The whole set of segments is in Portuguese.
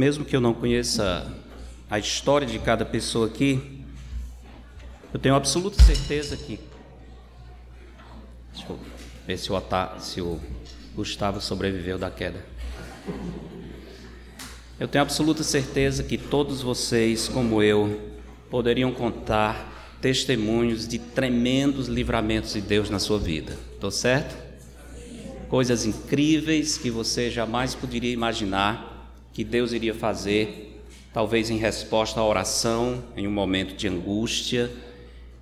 mesmo que eu não conheça a história de cada pessoa aqui, eu tenho absoluta certeza que. Deixa eu ver se o, Otá, se o Gustavo sobreviveu da queda. Eu tenho absoluta certeza que todos vocês, como eu, poderiam contar testemunhos de tremendos livramentos de Deus na sua vida. Estou certo? Coisas incríveis que você jamais poderia imaginar que Deus iria fazer, talvez em resposta à oração, em um momento de angústia,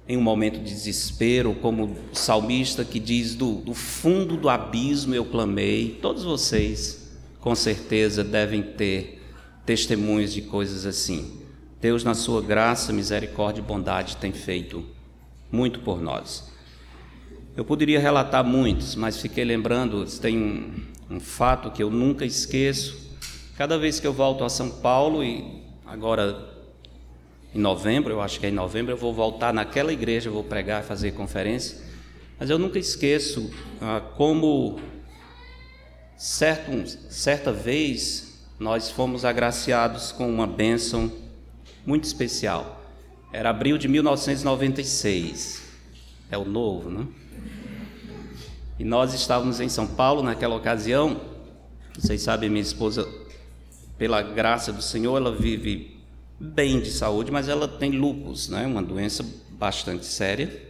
em um momento de desespero, como o salmista que diz: do, do fundo do abismo eu clamei. Todos vocês, com certeza, devem ter testemunhos de coisas assim. Deus, na sua graça, misericórdia e bondade, tem feito muito por nós. Eu poderia relatar muitos, mas fiquei lembrando, tem um, um fato que eu nunca esqueço. Cada vez que eu volto a São Paulo, e agora em novembro, eu acho que é em novembro, eu vou voltar naquela igreja, vou pregar, fazer conferência, mas eu nunca esqueço ah, como certo, certa vez nós fomos agraciados com uma bênção muito especial. Era abril de 1996. É o novo, né? E nós estávamos em São Paulo naquela ocasião. Vocês sabem, minha esposa, pela graça do Senhor, ela vive bem de saúde, mas ela tem lupus, né? Uma doença bastante séria.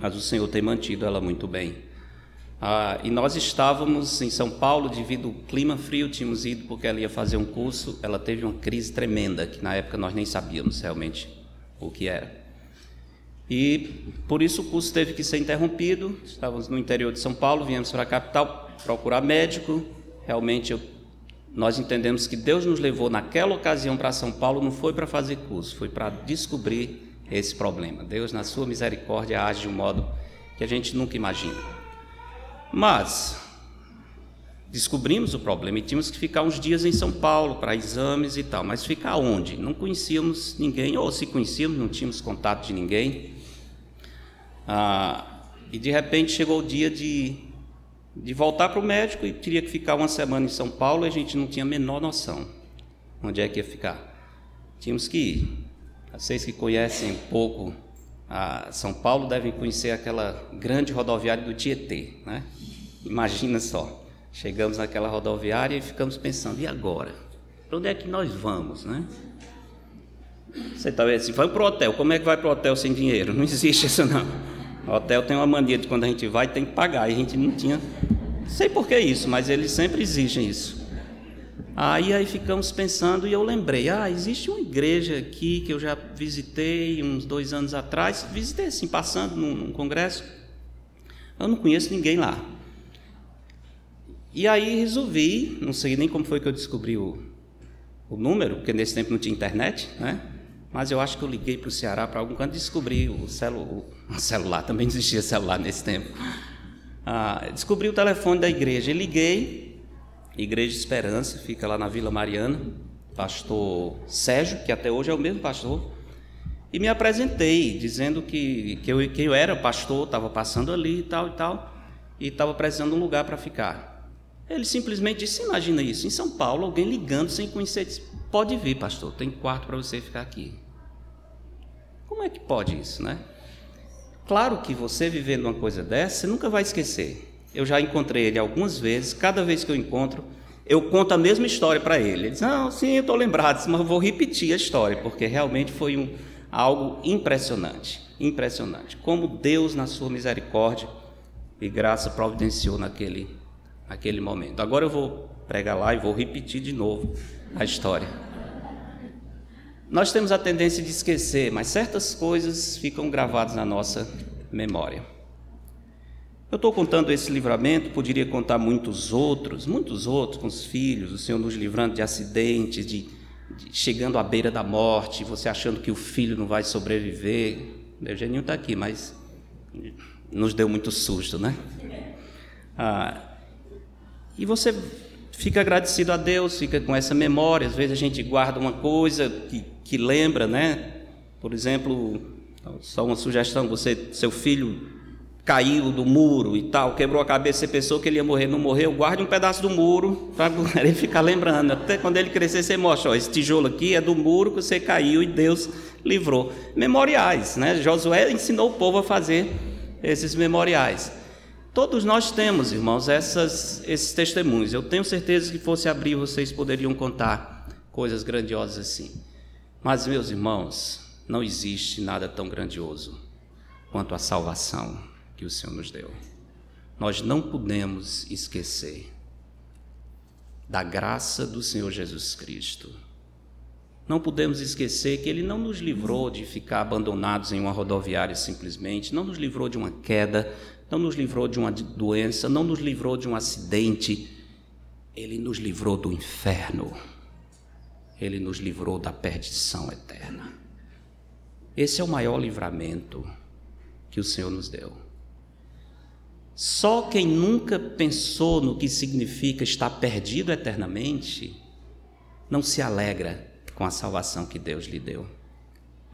Mas o Senhor tem mantido ela muito bem. Ah, e nós estávamos em São Paulo, devido ao clima frio, tínhamos ido porque ela ia fazer um curso. Ela teve uma crise tremenda, que na época nós nem sabíamos realmente o que era. E por isso o curso teve que ser interrompido. Estávamos no interior de São Paulo, viemos para a capital procurar médico. Realmente eu, nós entendemos que Deus nos levou naquela ocasião para São Paulo, não foi para fazer curso, foi para descobrir esse problema. Deus, na sua misericórdia, age de um modo que a gente nunca imagina. Mas descobrimos o problema e tínhamos que ficar uns dias em São Paulo para exames e tal. Mas ficar onde? Não conhecíamos ninguém, ou se conhecíamos, não tínhamos contato de ninguém. Ah, e de repente chegou o dia de, de voltar para o médico e teria que ficar uma semana em São Paulo a gente não tinha a menor noção onde é que ia ficar. Tínhamos que ir. Vocês que conhecem um pouco a São Paulo devem conhecer aquela grande rodoviária do Tietê, né? Imagina só, chegamos naquela rodoviária e ficamos pensando, e agora? Para onde é que nós vamos, né? Você está vendo assim, vamos para o hotel, como é que vai para o hotel sem dinheiro? Não existe isso não. O hotel tem uma mania de quando a gente vai tem que pagar, e a gente não tinha, sei por que isso, mas eles sempre exigem isso. Aí, aí ficamos pensando e eu lembrei, ah, existe uma igreja aqui que eu já visitei uns dois anos atrás, visitei assim, passando num, num congresso, eu não conheço ninguém lá. E aí resolvi, não sei nem como foi que eu descobri o, o número, porque nesse tempo não tinha internet, né? Mas eu acho que eu liguei para o Ceará para algum canto descobri o, celu, o celular, também existia celular nesse tempo. Ah, descobri o telefone da igreja, e liguei, Igreja Esperança, fica lá na Vila Mariana, pastor Sérgio, que até hoje é o mesmo pastor, e me apresentei, dizendo que, que, eu, que eu era pastor, estava passando ali e tal e tal, e estava precisando de um lugar para ficar. Ele simplesmente disse: Imagina isso, em São Paulo, alguém ligando sem conhecer, disse, Pode vir, pastor, tem quarto para você ficar aqui. Como é que pode isso, né? Claro que você vivendo uma coisa dessa, você nunca vai esquecer. Eu já encontrei ele algumas vezes, cada vez que eu encontro, eu conto a mesma história para ele. Ele diz: Não, sim, eu estou lembrado, mas vou repetir a história, porque realmente foi um, algo impressionante. Impressionante. Como Deus, na sua misericórdia e graça, providenciou naquele, naquele momento. Agora eu vou pregar lá e vou repetir de novo a história. Nós temos a tendência de esquecer, mas certas coisas ficam gravadas na nossa memória. Eu estou contando esse livramento, poderia contar muitos outros, muitos outros com os filhos, o Senhor nos livrando de acidentes, de, de chegando à beira da morte, você achando que o filho não vai sobreviver. O Eugeninho está aqui, mas nos deu muito susto, né? Ah, e você fica agradecido a Deus, fica com essa memória. Às vezes a gente guarda uma coisa que, que lembra, né? Por exemplo, só uma sugestão: você, seu filho caiu do muro e tal, quebrou a cabeça e pensou que ele ia morrer, não morreu, guarde um pedaço do muro para ele ficar lembrando. Até quando ele crescer, você mostra: ó, esse tijolo aqui é do muro que você caiu e Deus livrou. Memoriais, né? Josué ensinou o povo a fazer esses memoriais. Todos nós temos, irmãos, essas, esses testemunhos. Eu tenho certeza que fosse abrir, vocês poderiam contar coisas grandiosas assim. Mas, meus irmãos, não existe nada tão grandioso quanto a salvação que o Senhor nos deu. Nós não podemos esquecer da graça do Senhor Jesus Cristo. Não podemos esquecer que Ele não nos livrou de ficar abandonados em uma rodoviária simplesmente, não nos livrou de uma queda, não nos livrou de uma doença, não nos livrou de um acidente. Ele nos livrou do inferno. Ele nos livrou da perdição eterna. Esse é o maior livramento que o Senhor nos deu. Só quem nunca pensou no que significa estar perdido eternamente não se alegra com a salvação que Deus lhe deu.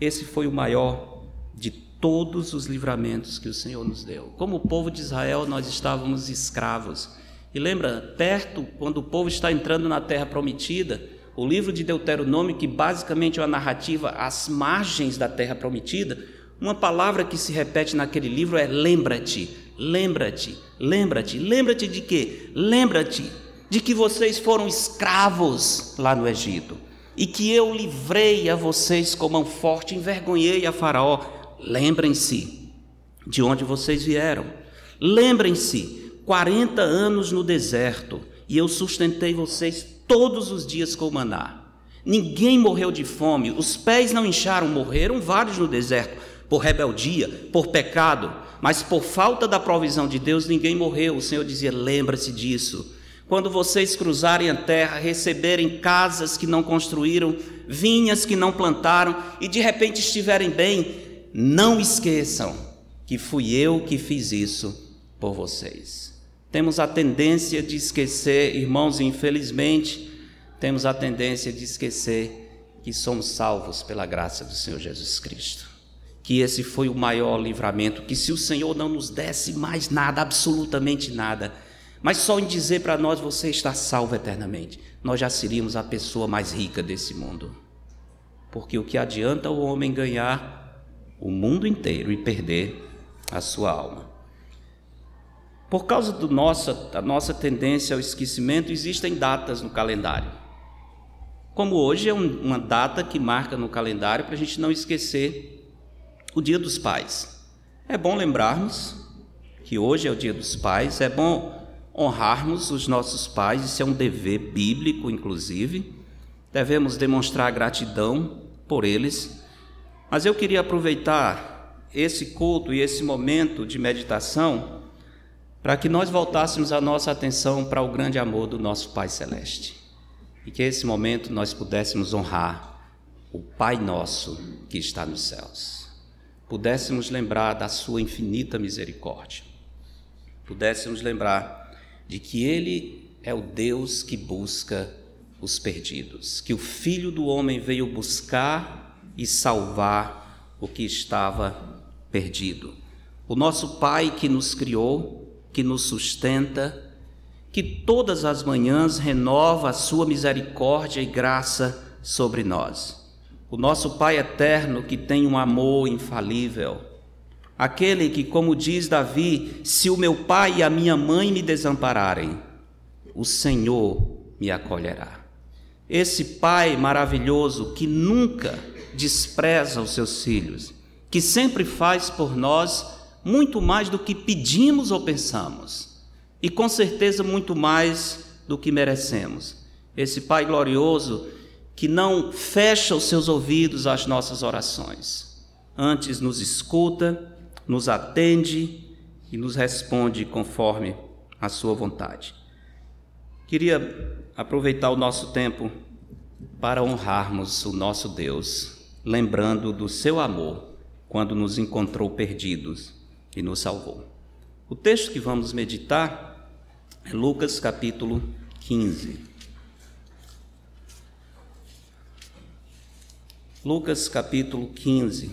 Esse foi o maior de todos os livramentos que o Senhor nos deu. Como o povo de Israel, nós estávamos escravos. E lembra, perto, quando o povo está entrando na terra prometida, o livro de Deuteronômio, que basicamente é uma narrativa às margens da terra prometida, uma palavra que se repete naquele livro é lembra-te, Lembra-te, lembra-te, lembra-te de quê? Lembra-te de que vocês foram escravos lá no Egito e que eu livrei a vocês com mão forte, envergonhei a Faraó. Lembrem-se de onde vocês vieram. Lembrem-se, 40 anos no deserto e eu sustentei vocês todos os dias com maná. Ninguém morreu de fome, os pés não incharam, morreram vários no deserto por rebeldia, por pecado, mas por falta da provisão de Deus ninguém morreu. O Senhor dizia: lembra-se disso. Quando vocês cruzarem a terra, receberem casas que não construíram, vinhas que não plantaram e de repente estiverem bem, não esqueçam que fui eu que fiz isso por vocês. Temos a tendência de esquecer, irmãos, infelizmente, temos a tendência de esquecer que somos salvos pela graça do Senhor Jesus Cristo que esse foi o maior livramento, que se o Senhor não nos desse mais nada, absolutamente nada, mas só em dizer para nós você está salvo eternamente, nós já seríamos a pessoa mais rica desse mundo. Porque o que adianta o homem ganhar o mundo inteiro e perder a sua alma? Por causa do nossa, da nossa tendência ao esquecimento, existem datas no calendário. Como hoje é um, uma data que marca no calendário para a gente não esquecer o Dia dos Pais. É bom lembrarmos que hoje é o Dia dos Pais, é bom honrarmos os nossos pais, isso é um dever bíblico, inclusive. Devemos demonstrar gratidão por eles. Mas eu queria aproveitar esse culto e esse momento de meditação para que nós voltássemos a nossa atenção para o grande amor do nosso Pai Celeste. E que esse momento nós pudéssemos honrar o Pai nosso que está nos céus pudéssemos lembrar da Sua infinita misericórdia, pudéssemos lembrar de que Ele é o Deus que busca os perdidos, que o Filho do Homem veio buscar e salvar o que estava perdido. O nosso Pai que nos criou, que nos sustenta, que todas as manhãs renova a Sua misericórdia e graça sobre nós o nosso Pai eterno que tem um amor infalível, aquele que, como diz Davi, se o meu pai e a minha mãe me desampararem, o Senhor me acolherá. Esse Pai maravilhoso que nunca despreza os seus filhos, que sempre faz por nós muito mais do que pedimos ou pensamos, e com certeza muito mais do que merecemos. Esse Pai glorioso que não fecha os seus ouvidos às nossas orações, antes nos escuta, nos atende e nos responde conforme a sua vontade. Queria aproveitar o nosso tempo para honrarmos o nosso Deus, lembrando do seu amor quando nos encontrou perdidos e nos salvou. O texto que vamos meditar é Lucas capítulo 15. Lucas capítulo 15.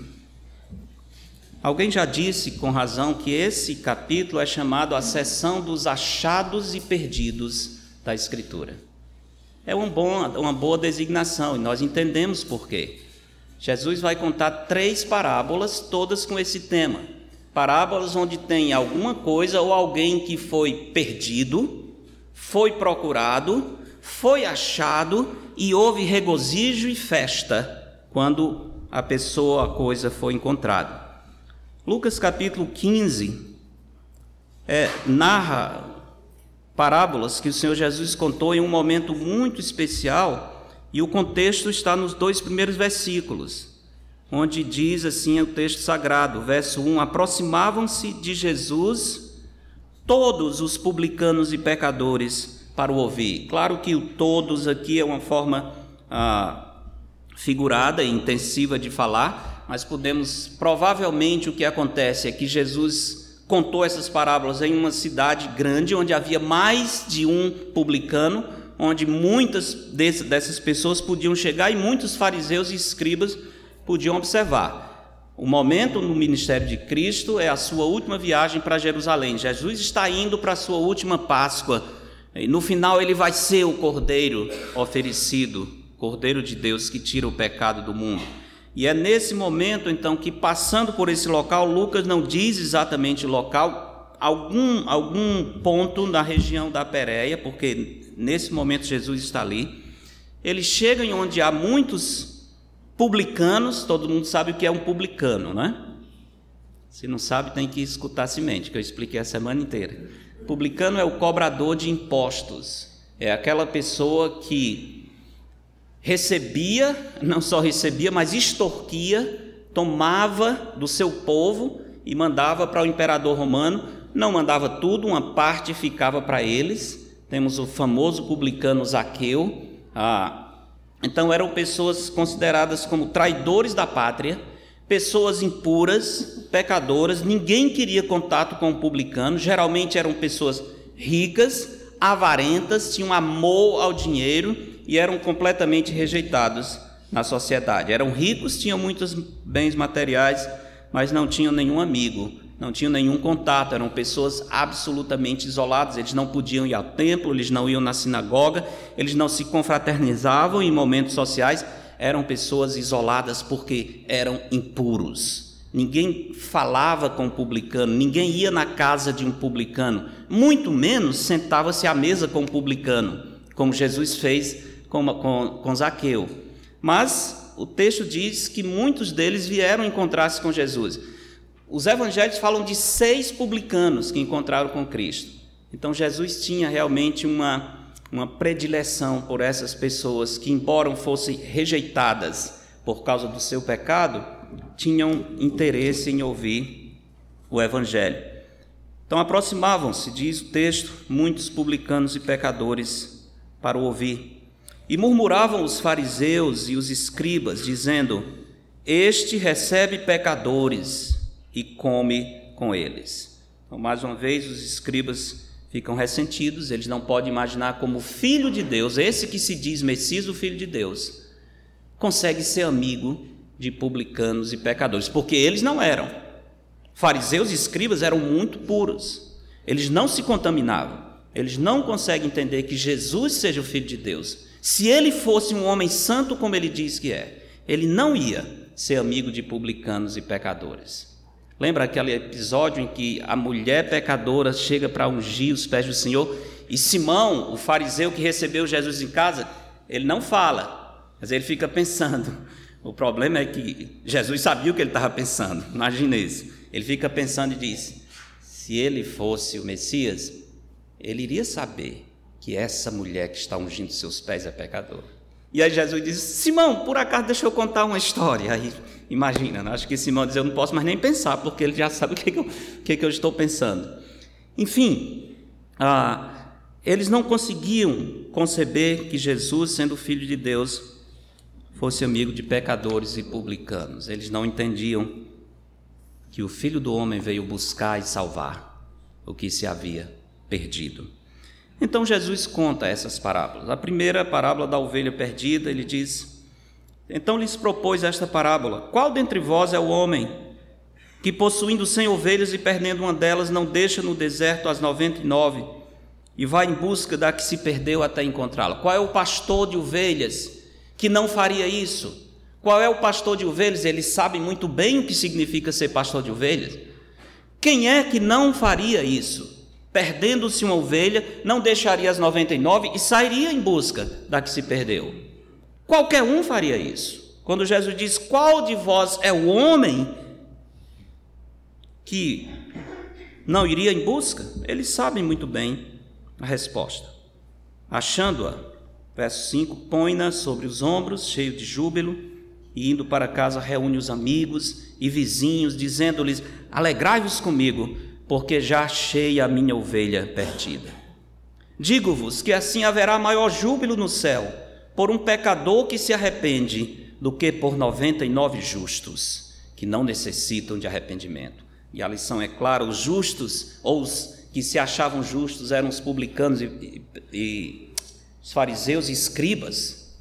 Alguém já disse com razão que esse capítulo é chamado a seção dos achados e perdidos da Escritura. É uma boa, uma boa designação e nós entendemos por quê. Jesus vai contar três parábolas, todas com esse tema. Parábolas onde tem alguma coisa ou alguém que foi perdido, foi procurado, foi achado e houve regozijo e festa quando a pessoa, a coisa foi encontrada. Lucas capítulo 15 é, narra parábolas que o Senhor Jesus contou em um momento muito especial, e o contexto está nos dois primeiros versículos, onde diz assim o texto sagrado, verso 1: Aproximavam-se de Jesus todos os publicanos e pecadores para o ouvir. Claro que o todos aqui é uma forma ah, figurada e intensiva de falar, mas podemos, provavelmente o que acontece é que Jesus contou essas parábolas em uma cidade grande, onde havia mais de um publicano, onde muitas dessas pessoas podiam chegar e muitos fariseus e escribas podiam observar. O momento no ministério de Cristo é a sua última viagem para Jerusalém. Jesus está indo para a sua última Páscoa. E no final ele vai ser o cordeiro oferecido, cordeiro de Deus que tira o pecado do mundo. E é nesse momento, então, que passando por esse local, Lucas não diz exatamente o local, algum, algum ponto na região da Pérea, porque nesse momento Jesus está ali. Ele chega em onde há muitos publicanos, todo mundo sabe o que é um publicano, né? Se não sabe, tem que escutar semente, que eu expliquei a semana inteira. Publicano é o cobrador de impostos, é aquela pessoa que recebia, não só recebia, mas extorquia, tomava do seu povo e mandava para o imperador romano. Não mandava tudo, uma parte ficava para eles. Temos o famoso publicano Zaqueu. Ah, então eram pessoas consideradas como traidores da pátria, pessoas impuras, pecadoras. Ninguém queria contato com o publicano. Geralmente eram pessoas ricas, avarentas, tinham amor ao dinheiro e eram completamente rejeitados na sociedade. Eram ricos, tinham muitos bens materiais, mas não tinham nenhum amigo, não tinham nenhum contato, eram pessoas absolutamente isoladas. Eles não podiam ir ao templo, eles não iam na sinagoga, eles não se confraternizavam em momentos sociais, eram pessoas isoladas porque eram impuros. Ninguém falava com o publicano, ninguém ia na casa de um publicano, muito menos sentava-se à mesa com o publicano, como Jesus fez com, com, com Zaqueu. Mas o texto diz que muitos deles vieram encontrar-se com Jesus. Os evangelhos falam de seis publicanos que encontraram com Cristo. Então Jesus tinha realmente uma, uma predileção por essas pessoas que, embora fossem rejeitadas por causa do seu pecado, tinham interesse em ouvir o evangelho. Então aproximavam-se, diz o texto, muitos publicanos e pecadores para o ouvir. E murmuravam os fariseus e os escribas, dizendo: Este recebe pecadores e come com eles. Então, mais uma vez, os escribas ficam ressentidos, eles não podem imaginar como o filho de Deus, esse que se diz Messias, o filho de Deus, consegue ser amigo de publicanos e pecadores, porque eles não eram. Fariseus e escribas eram muito puros, eles não se contaminavam, eles não conseguem entender que Jesus seja o filho de Deus se ele fosse um homem santo como ele diz que é, ele não ia ser amigo de publicanos e pecadores. Lembra aquele episódio em que a mulher pecadora chega para ungir os pés do Senhor e Simão, o fariseu que recebeu Jesus em casa, ele não fala, mas ele fica pensando. O problema é que Jesus sabia o que ele estava pensando, imagine isso. Ele fica pensando e diz: se ele fosse o Messias, ele iria saber que essa mulher que está ungindo seus pés é pecadora. E aí Jesus diz: Simão, por acaso deixa eu contar uma história. Aí imagina, né? acho que Simão diz: Eu não posso mais nem pensar, porque ele já sabe o que, que, eu, que, que eu estou pensando. Enfim, ah, eles não conseguiam conceber que Jesus, sendo filho de Deus, fosse amigo de pecadores e publicanos. Eles não entendiam que o filho do homem veio buscar e salvar o que se havia perdido. Então Jesus conta essas parábolas. A primeira parábola da ovelha perdida, ele diz: Então lhes propôs esta parábola: Qual dentre vós é o homem que possuindo cem ovelhas e perdendo uma delas, não deixa no deserto as noventa e nove e vai em busca da que se perdeu até encontrá-la? Qual é o pastor de ovelhas que não faria isso? Qual é o pastor de ovelhas? Ele sabe muito bem o que significa ser pastor de ovelhas. Quem é que não faria isso? Perdendo-se uma ovelha, não deixaria as 99 e sairia em busca da que se perdeu. Qualquer um faria isso. Quando Jesus diz: Qual de vós é o homem que não iria em busca, eles sabem muito bem a resposta. Achando-a, verso 5: põe-na sobre os ombros, cheio de júbilo, e indo para casa, reúne os amigos e vizinhos, dizendo-lhes: Alegrai-vos comigo, porque já achei a minha ovelha perdida. Digo-vos que assim haverá maior júbilo no céu por um pecador que se arrepende do que por noventa e nove justos que não necessitam de arrependimento. E a lição é clara: os justos, ou os que se achavam justos, eram os publicanos e, e, e os fariseus e escribas,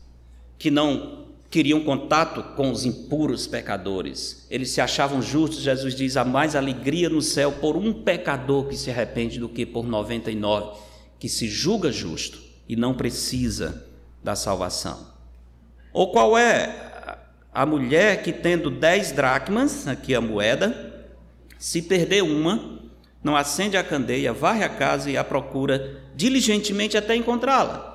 que não queriam contato com os impuros pecadores. Eles se achavam justos, Jesus diz: há mais alegria no céu por um pecador que se arrepende do que por 99 que se julga justo e não precisa da salvação. Ou qual é a mulher que, tendo dez dracmas, aqui a moeda, se perder uma, não acende a candeia, varre a casa e a procura diligentemente até encontrá-la.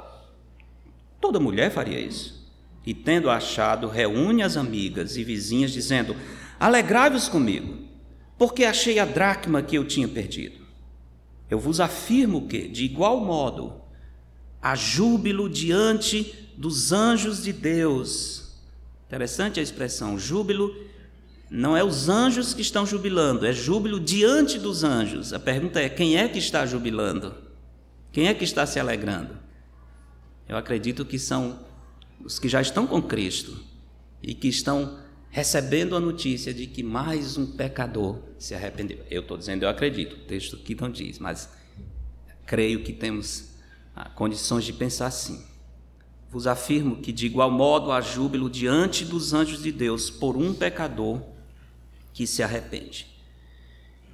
Toda mulher faria isso. E tendo achado, reúne as amigas e vizinhas, dizendo: Alegrai-vos comigo, porque achei a dracma que eu tinha perdido. Eu vos afirmo que, de igual modo, há júbilo diante dos anjos de Deus. Interessante a expressão, júbilo não é os anjos que estão jubilando, é júbilo diante dos anjos. A pergunta é: quem é que está jubilando? Quem é que está se alegrando? Eu acredito que são os que já estão com Cristo e que estão recebendo a notícia de que mais um pecador se arrependeu. Eu estou dizendo, eu acredito, o texto aqui não diz, mas creio que temos condições de pensar assim. Vos afirmo que, de igual modo, há júbilo diante dos anjos de Deus por um pecador que se arrepende.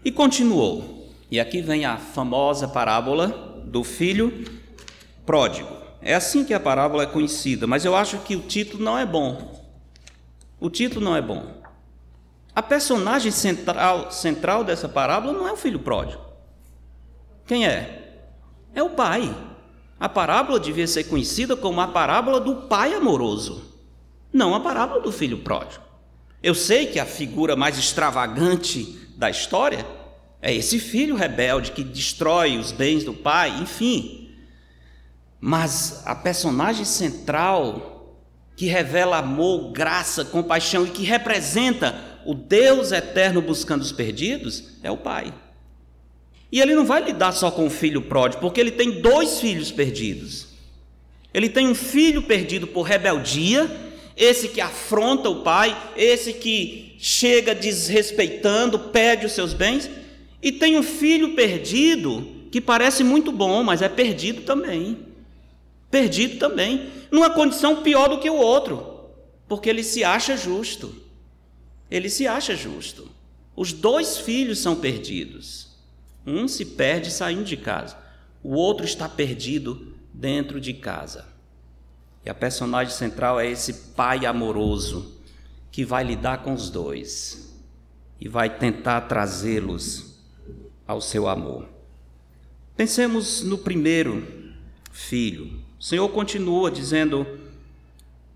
E continuou. E aqui vem a famosa parábola do filho pródigo. É assim que a parábola é conhecida, mas eu acho que o título não é bom. O título não é bom. A personagem central, central dessa parábola não é o filho pródigo. Quem é? É o pai. A parábola devia ser conhecida como a parábola do pai amoroso, não a parábola do filho pródigo. Eu sei que a figura mais extravagante da história é esse filho rebelde que destrói os bens do pai, enfim. Mas a personagem central que revela amor, graça, compaixão e que representa o Deus eterno buscando os perdidos é o pai. E ele não vai lidar só com o filho pródigo, porque ele tem dois filhos perdidos. Ele tem um filho perdido por rebeldia esse que afronta o pai, esse que chega desrespeitando, pede os seus bens, e tem um filho perdido que parece muito bom, mas é perdido também. Perdido também, numa condição pior do que o outro, porque ele se acha justo. Ele se acha justo. Os dois filhos são perdidos. Um se perde saindo de casa, o outro está perdido dentro de casa. E a personagem central é esse pai amoroso que vai lidar com os dois e vai tentar trazê-los ao seu amor. Pensemos no primeiro filho. O Senhor continua dizendo,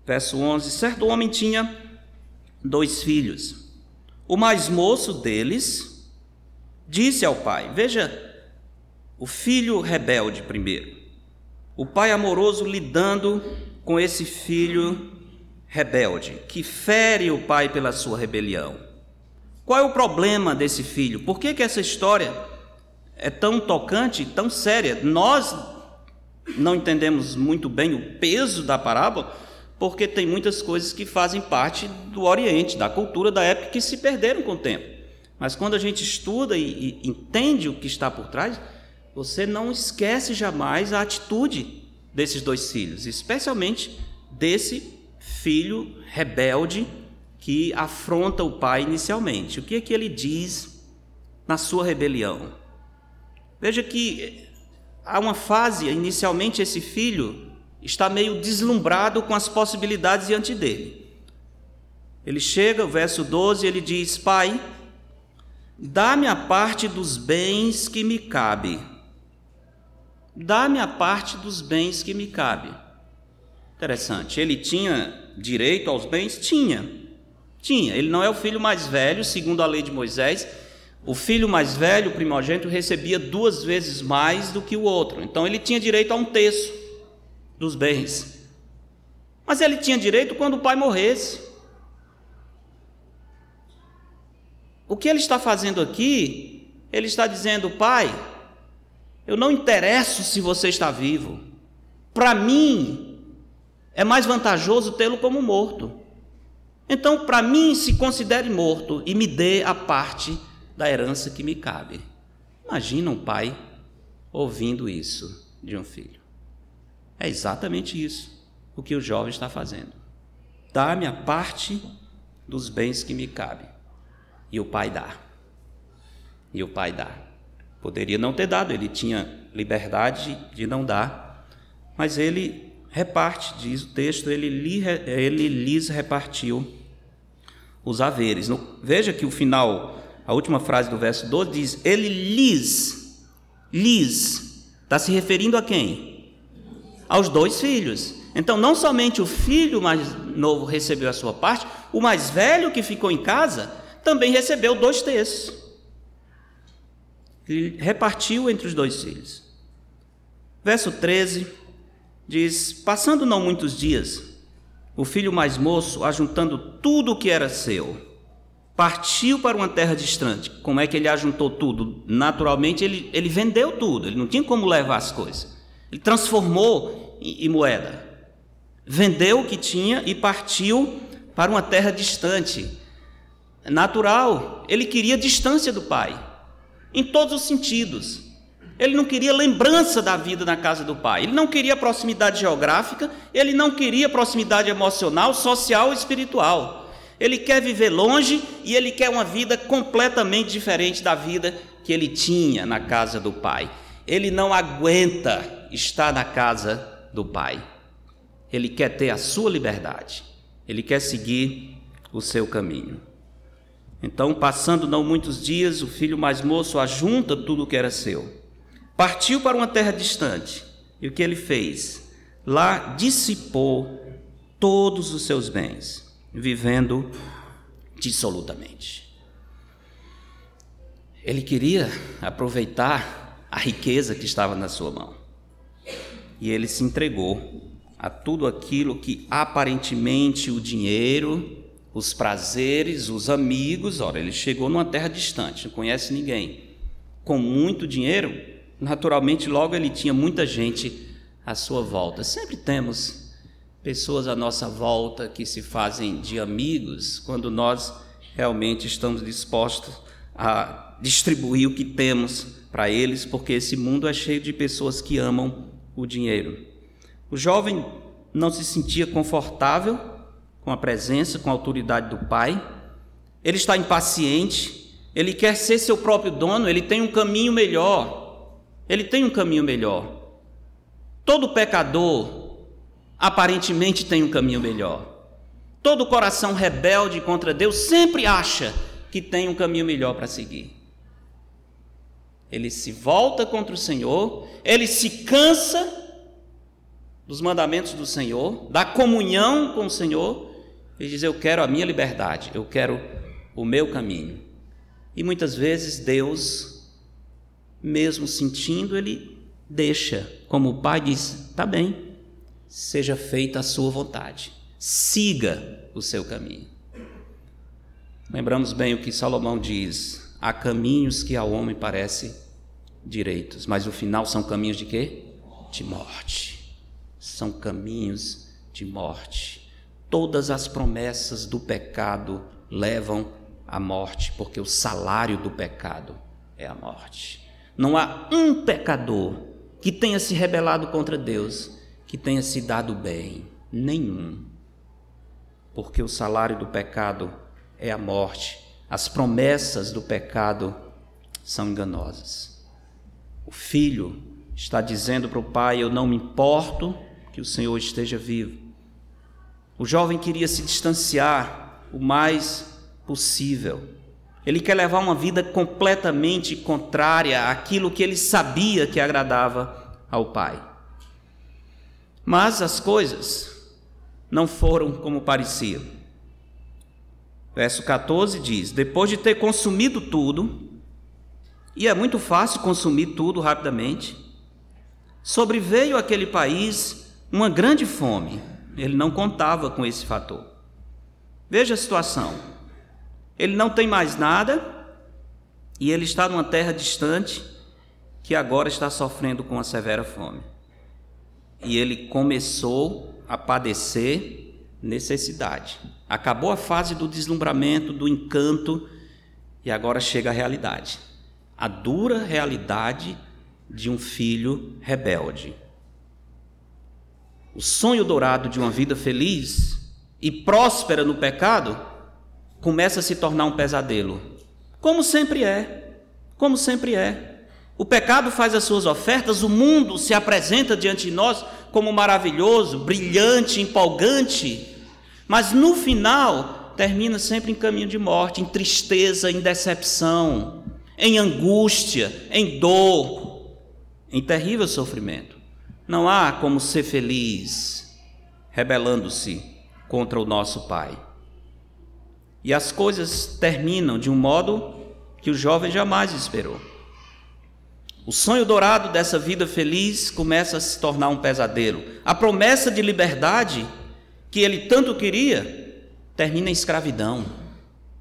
verso 11: Certo homem tinha dois filhos. O mais moço deles disse ao pai: Veja, o filho rebelde primeiro, o pai amoroso lidando com esse filho rebelde, que fere o pai pela sua rebelião. Qual é o problema desse filho? Por que, que essa história é tão tocante, tão séria? Nós não entendemos muito bem o peso da parábola, porque tem muitas coisas que fazem parte do Oriente, da cultura da época, que se perderam com o tempo. Mas quando a gente estuda e, e entende o que está por trás, você não esquece jamais a atitude desses dois filhos, especialmente desse filho rebelde que afronta o pai inicialmente. O que é que ele diz na sua rebelião? Veja que há uma fase, inicialmente esse filho está meio deslumbrado com as possibilidades diante dele. Ele chega, o verso 12, ele diz: Pai, dá-me a parte dos bens que me cabe. Dá-me a parte dos bens que me cabe. Interessante. Ele tinha direito aos bens? Tinha. Tinha. Ele não é o filho mais velho, segundo a lei de Moisés. O filho mais velho, o primogênito, recebia duas vezes mais do que o outro. Então ele tinha direito a um terço dos bens. Mas ele tinha direito quando o pai morresse. O que ele está fazendo aqui, ele está dizendo, pai, eu não interesso se você está vivo. Para mim, é mais vantajoso tê-lo como morto. Então, para mim, se considere morto e me dê a parte da herança que me cabe. Imagina um pai ouvindo isso de um filho. É exatamente isso o que o jovem está fazendo. Dá-me a parte dos bens que me cabe. E o pai dá. E o pai dá. Poderia não ter dado, ele tinha liberdade de não dar, mas ele reparte, diz o texto, ele, ele lhes repartiu os haveres. veja que o final, a última frase do verso 12 diz: Ele lhes, lhes, está se referindo a quem? Aos dois filhos. Então, não somente o filho mais novo recebeu a sua parte, o mais velho que ficou em casa também recebeu dois terços. Ele repartiu entre os dois filhos. Verso 13 diz: Passando não muitos dias, o filho mais moço, ajuntando tudo o que era seu, partiu para uma terra distante. Como é que ele ajuntou tudo? Naturalmente, ele, ele vendeu tudo, ele não tinha como levar as coisas. Ele transformou em, em moeda. Vendeu o que tinha e partiu para uma terra distante. Natural, ele queria distância do pai, em todos os sentidos. Ele não queria lembrança da vida na casa do pai. Ele não queria proximidade geográfica, ele não queria proximidade emocional, social e espiritual. Ele quer viver longe e ele quer uma vida completamente diferente da vida que ele tinha na casa do pai. Ele não aguenta estar na casa do pai. Ele quer ter a sua liberdade. Ele quer seguir o seu caminho. Então, passando não muitos dias, o filho mais moço ajunta tudo o que era seu Partiu para uma terra distante. E o que ele fez? Lá dissipou todos os seus bens, vivendo dissolutamente. Ele queria aproveitar a riqueza que estava na sua mão. E ele se entregou a tudo aquilo que aparentemente o dinheiro, os prazeres, os amigos. Ora, ele chegou numa terra distante, não conhece ninguém. Com muito dinheiro, naturalmente, logo ele tinha muita gente à sua volta. Sempre temos pessoas à nossa volta que se fazem de amigos quando nós realmente estamos dispostos a distribuir o que temos para eles, porque esse mundo é cheio de pessoas que amam o dinheiro. O jovem não se sentia confortável com a presença, com a autoridade do pai. Ele está impaciente, ele quer ser seu próprio dono, ele tem um caminho melhor ele tem um caminho melhor. Todo pecador aparentemente tem um caminho melhor. Todo coração rebelde contra Deus sempre acha que tem um caminho melhor para seguir. Ele se volta contra o Senhor, ele se cansa dos mandamentos do Senhor, da comunhão com o Senhor, e diz: Eu quero a minha liberdade, eu quero o meu caminho. E muitas vezes Deus mesmo sentindo, ele deixa, como o pai diz: tá bem, seja feita a sua vontade, siga o seu caminho. Lembramos bem o que Salomão diz: há caminhos que ao homem parecem direitos, mas o final são caminhos de quê? De morte. São caminhos de morte. Todas as promessas do pecado levam à morte, porque o salário do pecado é a morte. Não há um pecador que tenha se rebelado contra Deus que tenha se dado bem. Nenhum. porque o salário do pecado é a morte. As promessas do pecado são enganosas. O filho está dizendo para o pai: Eu não me importo que o Senhor esteja vivo. O jovem queria se distanciar o mais possível. Ele quer levar uma vida completamente contrária àquilo que ele sabia que agradava ao pai. Mas as coisas não foram como pareciam. Verso 14 diz: Depois de ter consumido tudo, e é muito fácil consumir tudo rapidamente, sobreveio àquele país uma grande fome. Ele não contava com esse fator. Veja a situação. Ele não tem mais nada e ele está numa terra distante que agora está sofrendo com uma severa fome e ele começou a padecer necessidade. Acabou a fase do deslumbramento, do encanto, e agora chega a realidade a dura realidade de um filho rebelde. O sonho dourado de uma vida feliz e próspera no pecado começa a se tornar um pesadelo, como sempre é, como sempre é. O pecado faz as suas ofertas, o mundo se apresenta diante de nós como maravilhoso, brilhante, empolgante, mas no final termina sempre em caminho de morte, em tristeza, em decepção, em angústia, em dor, em terrível sofrimento. Não há como ser feliz rebelando-se contra o nosso Pai. E as coisas terminam de um modo que o jovem jamais esperou. O sonho dourado dessa vida feliz começa a se tornar um pesadelo. A promessa de liberdade que ele tanto queria termina em escravidão.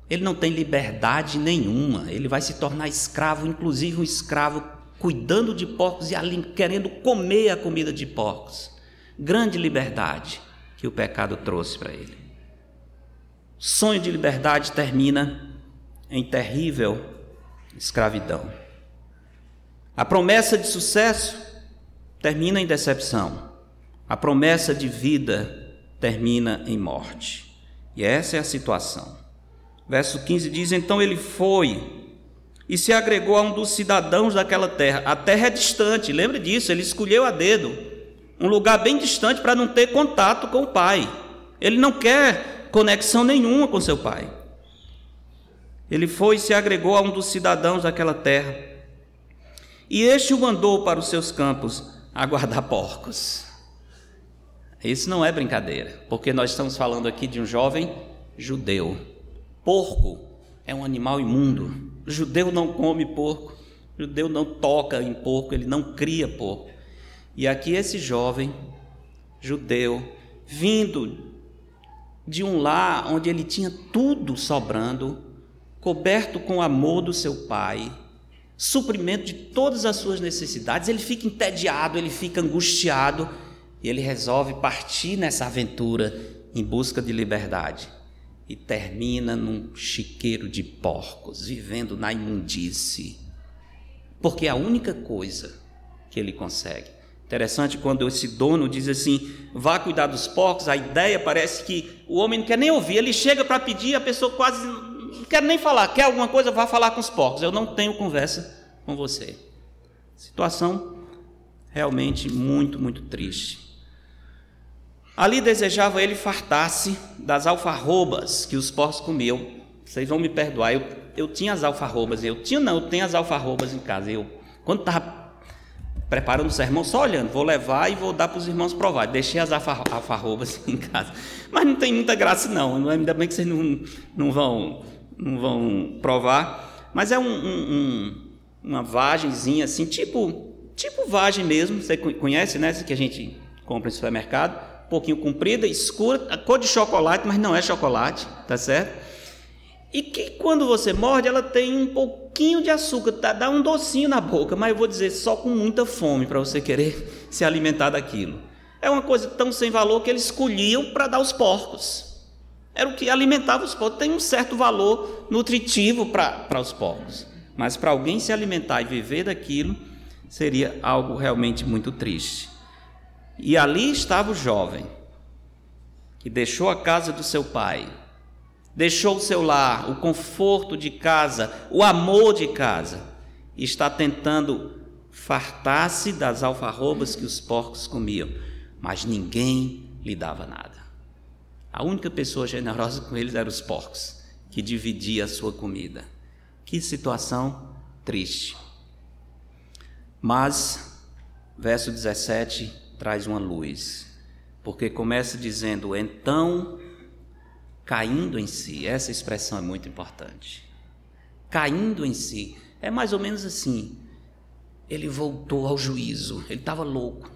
Ele não tem liberdade nenhuma. Ele vai se tornar escravo, inclusive um escravo cuidando de porcos e querendo comer a comida de porcos. Grande liberdade que o pecado trouxe para ele. Sonho de liberdade termina em terrível escravidão. A promessa de sucesso termina em decepção. A promessa de vida termina em morte. E essa é a situação. Verso 15 diz: Então ele foi e se agregou a um dos cidadãos daquela terra. A terra é distante, lembre disso, ele escolheu a dedo. Um lugar bem distante para não ter contato com o pai. Ele não quer conexão nenhuma com seu pai. Ele foi e se agregou a um dos cidadãos daquela terra. E este o mandou para os seus campos a guardar porcos. Isso não é brincadeira, porque nós estamos falando aqui de um jovem judeu. Porco é um animal imundo. Judeu não come porco, judeu não toca em porco, ele não cria porco. E aqui esse jovem judeu, vindo de um lar onde ele tinha tudo sobrando, coberto com o amor do seu pai, suprimento de todas as suas necessidades, ele fica entediado, ele fica angustiado e ele resolve partir nessa aventura em busca de liberdade e termina num chiqueiro de porcos, vivendo na imundície, porque é a única coisa que ele consegue. Interessante quando esse dono diz assim: vá cuidar dos porcos, a ideia parece que o homem não quer nem ouvir, ele chega para pedir, a pessoa quase não quero nem falar, quer alguma coisa, vá falar com os porcos. Eu não tenho conversa com você. Situação realmente muito, muito triste. Ali desejava ele fartar-se das alfarrobas que os porcos comiam. Vocês vão me perdoar, eu, eu tinha as alfarrobas, eu tinha não, eu tenho as alfarrobas em casa. Eu, quando estava preparando o sermão, só olhando, vou levar e vou dar para os irmãos provar. Deixei as alfarrobas em casa. Mas não tem muita graça não, ainda bem que vocês não, não vão não vão provar, mas é um, um, uma vagenzinha assim, tipo, tipo vagem mesmo, você conhece, né? Que a gente compra no supermercado, um pouquinho comprida, escura, a cor de chocolate, mas não é chocolate, tá certo? E que quando você morde, ela tem um pouquinho de açúcar, tá, dá um docinho na boca, mas eu vou dizer só com muita fome para você querer se alimentar daquilo. É uma coisa tão sem valor que eles escolhiam para dar aos porcos era o que alimentava os porcos. Tem um certo valor nutritivo para os porcos. Mas para alguém se alimentar e viver daquilo, seria algo realmente muito triste. E ali estava o jovem, que deixou a casa do seu pai, deixou o seu lar, o conforto de casa, o amor de casa, e está tentando fartar-se das alfarrobas que os porcos comiam, mas ninguém lhe dava nada. A única pessoa generosa com eles eram os porcos, que dividia a sua comida. Que situação triste. Mas, verso 17 traz uma luz, porque começa dizendo: Então caindo em si. Essa expressão é muito importante. Caindo em si. É mais ou menos assim. Ele voltou ao juízo. Ele estava louco.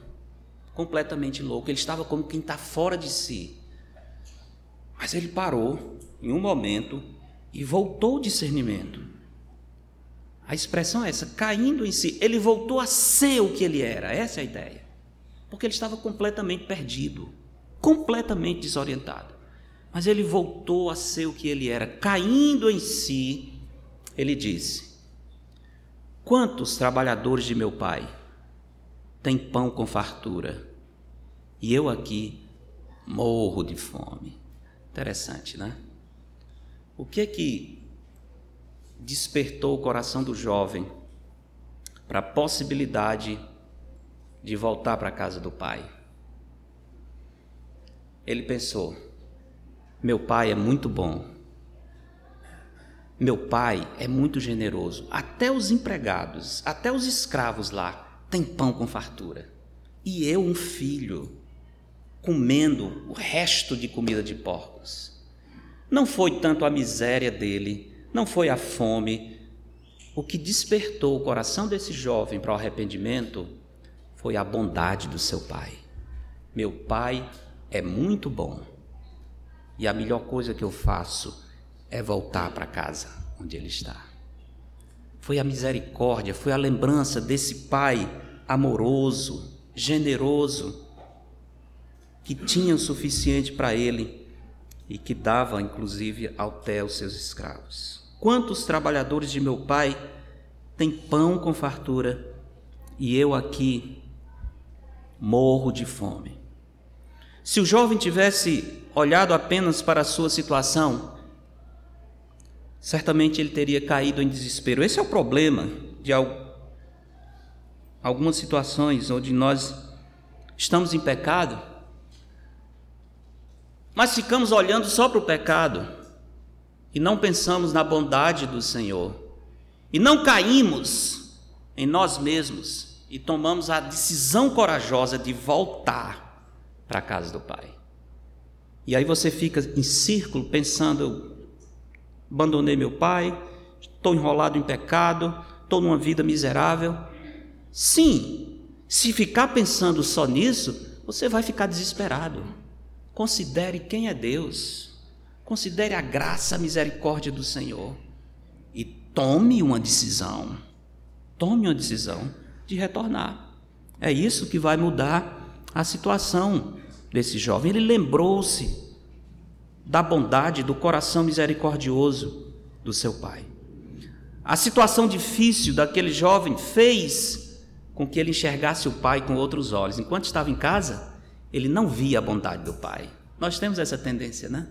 Completamente louco. Ele estava como quem está fora de si. Mas ele parou em um momento e voltou ao discernimento. A expressão é essa, caindo em si. Ele voltou a ser o que ele era. Essa é a ideia. Porque ele estava completamente perdido, completamente desorientado. Mas ele voltou a ser o que ele era, caindo em si. Ele disse: Quantos trabalhadores de meu pai têm pão com fartura e eu aqui morro de fome? Interessante, né? O que é que despertou o coração do jovem para a possibilidade de voltar para a casa do pai? Ele pensou: meu pai é muito bom. Meu pai é muito generoso. Até os empregados, até os escravos lá, têm pão com fartura. E eu, um filho, comendo o resto de comida de porcos. Não foi tanto a miséria dele, não foi a fome. O que despertou o coração desse jovem para o arrependimento foi a bondade do seu pai. Meu pai é muito bom. E a melhor coisa que eu faço é voltar para casa onde ele está. Foi a misericórdia, foi a lembrança desse pai amoroso, generoso, que tinha o suficiente para ele e que dava inclusive até os seus escravos. Quantos trabalhadores de meu pai têm pão com fartura e eu aqui morro de fome? Se o jovem tivesse olhado apenas para a sua situação, certamente ele teria caído em desespero. Esse é o problema de algumas situações onde nós estamos em pecado, mas ficamos olhando só para o pecado e não pensamos na bondade do Senhor, e não caímos em nós mesmos e tomamos a decisão corajosa de voltar para a casa do Pai. E aí você fica em círculo pensando: abandonei meu pai, estou enrolado em pecado, estou numa vida miserável. Sim, se ficar pensando só nisso, você vai ficar desesperado. Considere quem é Deus, considere a graça, a misericórdia do Senhor e tome uma decisão. Tome uma decisão de retornar. É isso que vai mudar a situação desse jovem. Ele lembrou-se da bondade, do coração misericordioso do seu pai. A situação difícil daquele jovem fez com que ele enxergasse o pai com outros olhos. Enquanto estava em casa, ele não via a bondade do pai. Nós temos essa tendência, né?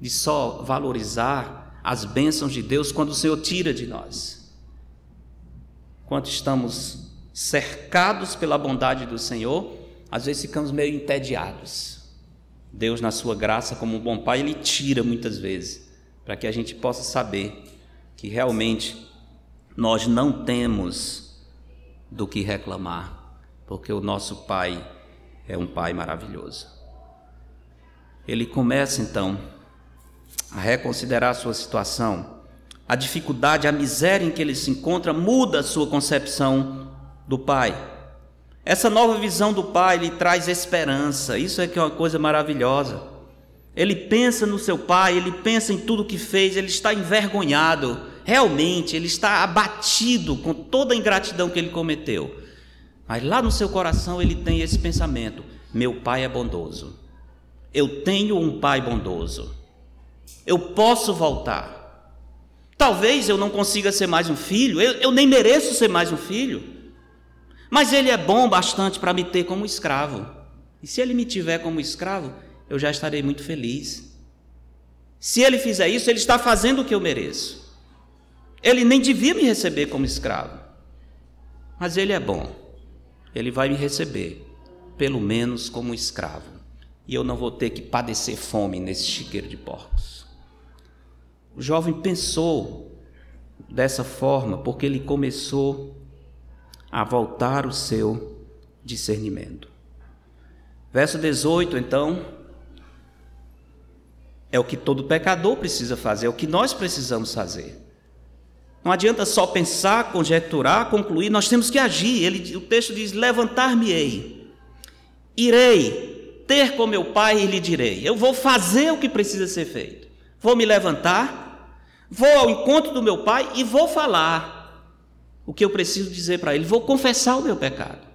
De só valorizar as bênçãos de Deus quando o Senhor tira de nós. Quando estamos cercados pela bondade do Senhor, às vezes ficamos meio entediados. Deus, na sua graça, como um bom pai, ele tira muitas vezes, para que a gente possa saber que realmente nós não temos do que reclamar, porque o nosso pai é um pai maravilhoso. Ele começa então a reconsiderar a sua situação, a dificuldade, a miséria em que ele se encontra muda a sua concepção do pai. Essa nova visão do Pai lhe traz esperança. Isso é que é uma coisa maravilhosa. Ele pensa no seu pai, ele pensa em tudo que fez, ele está envergonhado. Realmente, ele está abatido com toda a ingratidão que ele cometeu. Mas lá no seu coração ele tem esse pensamento: meu pai é bondoso. Eu tenho um pai bondoso. Eu posso voltar. Talvez eu não consiga ser mais um filho, eu, eu nem mereço ser mais um filho. Mas ele é bom bastante para me ter como escravo. E se ele me tiver como escravo, eu já estarei muito feliz. Se ele fizer isso, ele está fazendo o que eu mereço. Ele nem devia me receber como escravo. Mas ele é bom. Ele vai me receber, pelo menos como escravo. E eu não vou ter que padecer fome nesse chiqueiro de porcos. O jovem pensou dessa forma porque ele começou a voltar o seu discernimento. Verso 18, então, é o que todo pecador precisa fazer, é o que nós precisamos fazer. Não adianta só pensar, conjecturar, concluir, nós temos que agir. Ele, o texto diz: Levantar-me-ei, irei ter com meu pai e lhe direi. Eu vou fazer o que precisa ser feito. Vou me levantar, vou ao encontro do meu pai e vou falar o que eu preciso dizer para ele. Vou confessar o meu pecado.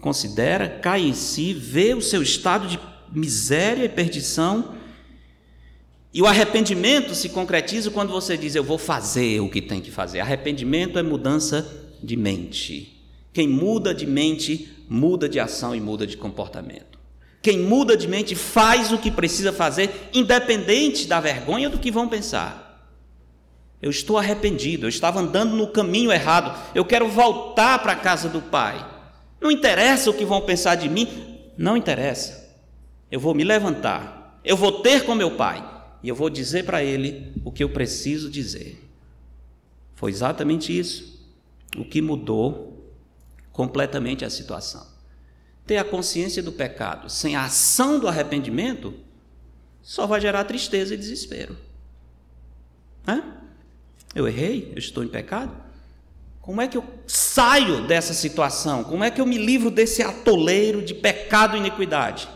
Considera, cai em si, vê o seu estado de miséria e perdição e o arrependimento se concretiza quando você diz: Eu vou fazer o que tem que fazer. Arrependimento é mudança de mente. Quem muda de mente, muda de ação e muda de comportamento. Quem muda de mente faz o que precisa fazer, independente da vergonha do que vão pensar. Eu estou arrependido, eu estava andando no caminho errado, eu quero voltar para a casa do Pai. Não interessa o que vão pensar de mim, não interessa. Eu vou me levantar, eu vou ter com meu Pai e eu vou dizer para ele o que eu preciso dizer. Foi exatamente isso o que mudou completamente a situação. Ter a consciência do pecado sem a ação do arrependimento só vai gerar tristeza e desespero. Hã? Eu errei? Eu estou em pecado? Como é que eu saio dessa situação? Como é que eu me livro desse atoleiro de pecado e iniquidade?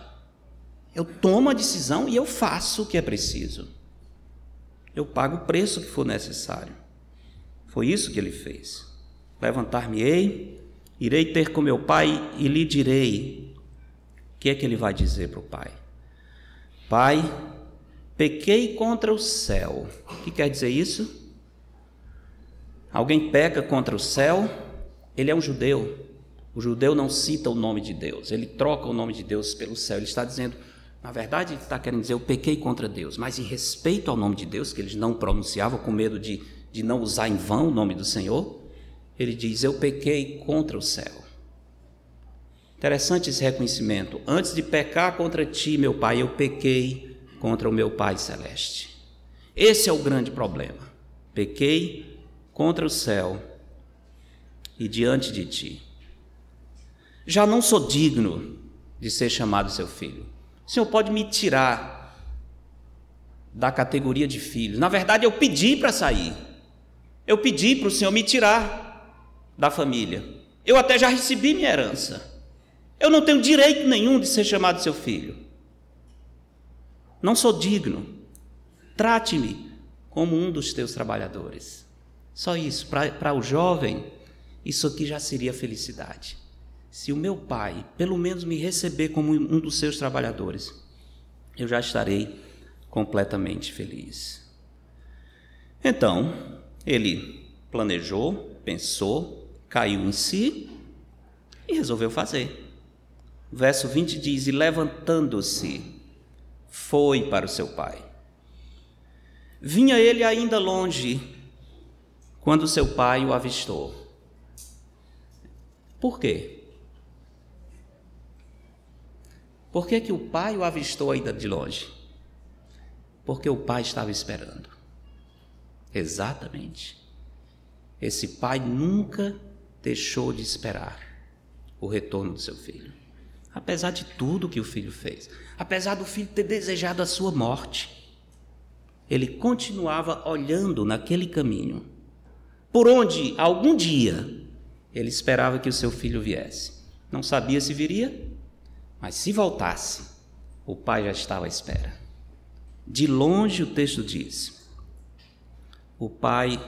Eu tomo a decisão e eu faço o que é preciso. Eu pago o preço que for necessário. Foi isso que ele fez. Levantar-me-ei, irei ter com meu pai e lhe direi. O que é que ele vai dizer para o pai? Pai, pequei contra o céu. O que quer dizer isso? Alguém peca contra o céu, ele é um judeu. O judeu não cita o nome de Deus, ele troca o nome de Deus pelo céu. Ele está dizendo: na verdade, ele está querendo dizer: eu pequei contra Deus, mas em respeito ao nome de Deus, que eles não pronunciavam com medo de, de não usar em vão o nome do Senhor, ele diz: eu pequei contra o céu. Interessante esse reconhecimento. Antes de pecar contra ti, meu Pai, eu pequei contra o meu Pai celeste. Esse é o grande problema. Pequei contra o céu e diante de ti. Já não sou digno de ser chamado seu filho. O Senhor pode me tirar da categoria de filho. Na verdade, eu pedi para sair. Eu pedi para o Senhor me tirar da família. Eu até já recebi minha herança. Eu não tenho direito nenhum de ser chamado seu filho. Não sou digno. Trate-me como um dos teus trabalhadores. Só isso. Para o jovem, isso aqui já seria felicidade se o meu pai, pelo menos, me receber como um dos seus trabalhadores, eu já estarei completamente feliz. Então, ele planejou, pensou, caiu em si e resolveu fazer. verso 20 diz: E levantando-se, foi para o seu pai. Vinha ele ainda longe, quando seu pai o avistou. Por quê? Por que, que o pai o avistou ainda de longe? Porque o pai estava esperando. Exatamente. Esse pai nunca deixou de esperar o retorno do seu filho. Apesar de tudo que o filho fez, apesar do filho ter desejado a sua morte, ele continuava olhando naquele caminho, por onde algum dia ele esperava que o seu filho viesse. Não sabia se viria, mas se voltasse, o pai já estava à espera. De longe o texto diz: o pai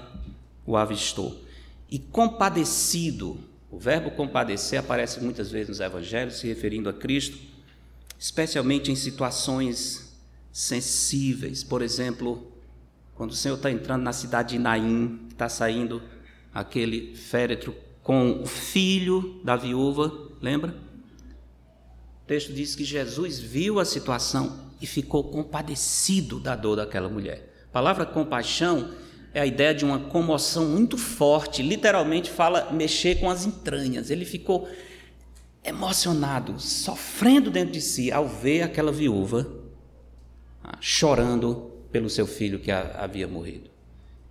o avistou e compadecido. O verbo compadecer aparece muitas vezes nos evangelhos, se referindo a Cristo, especialmente em situações sensíveis. Por exemplo, quando o Senhor está entrando na cidade de Naim, está saindo aquele féretro com o filho da viúva, lembra? texto diz que Jesus viu a situação e ficou compadecido da dor daquela mulher. A palavra compaixão é a ideia de uma comoção muito forte, literalmente fala mexer com as entranhas. Ele ficou emocionado, sofrendo dentro de si ao ver aquela viúva ah, chorando pelo seu filho que havia morrido.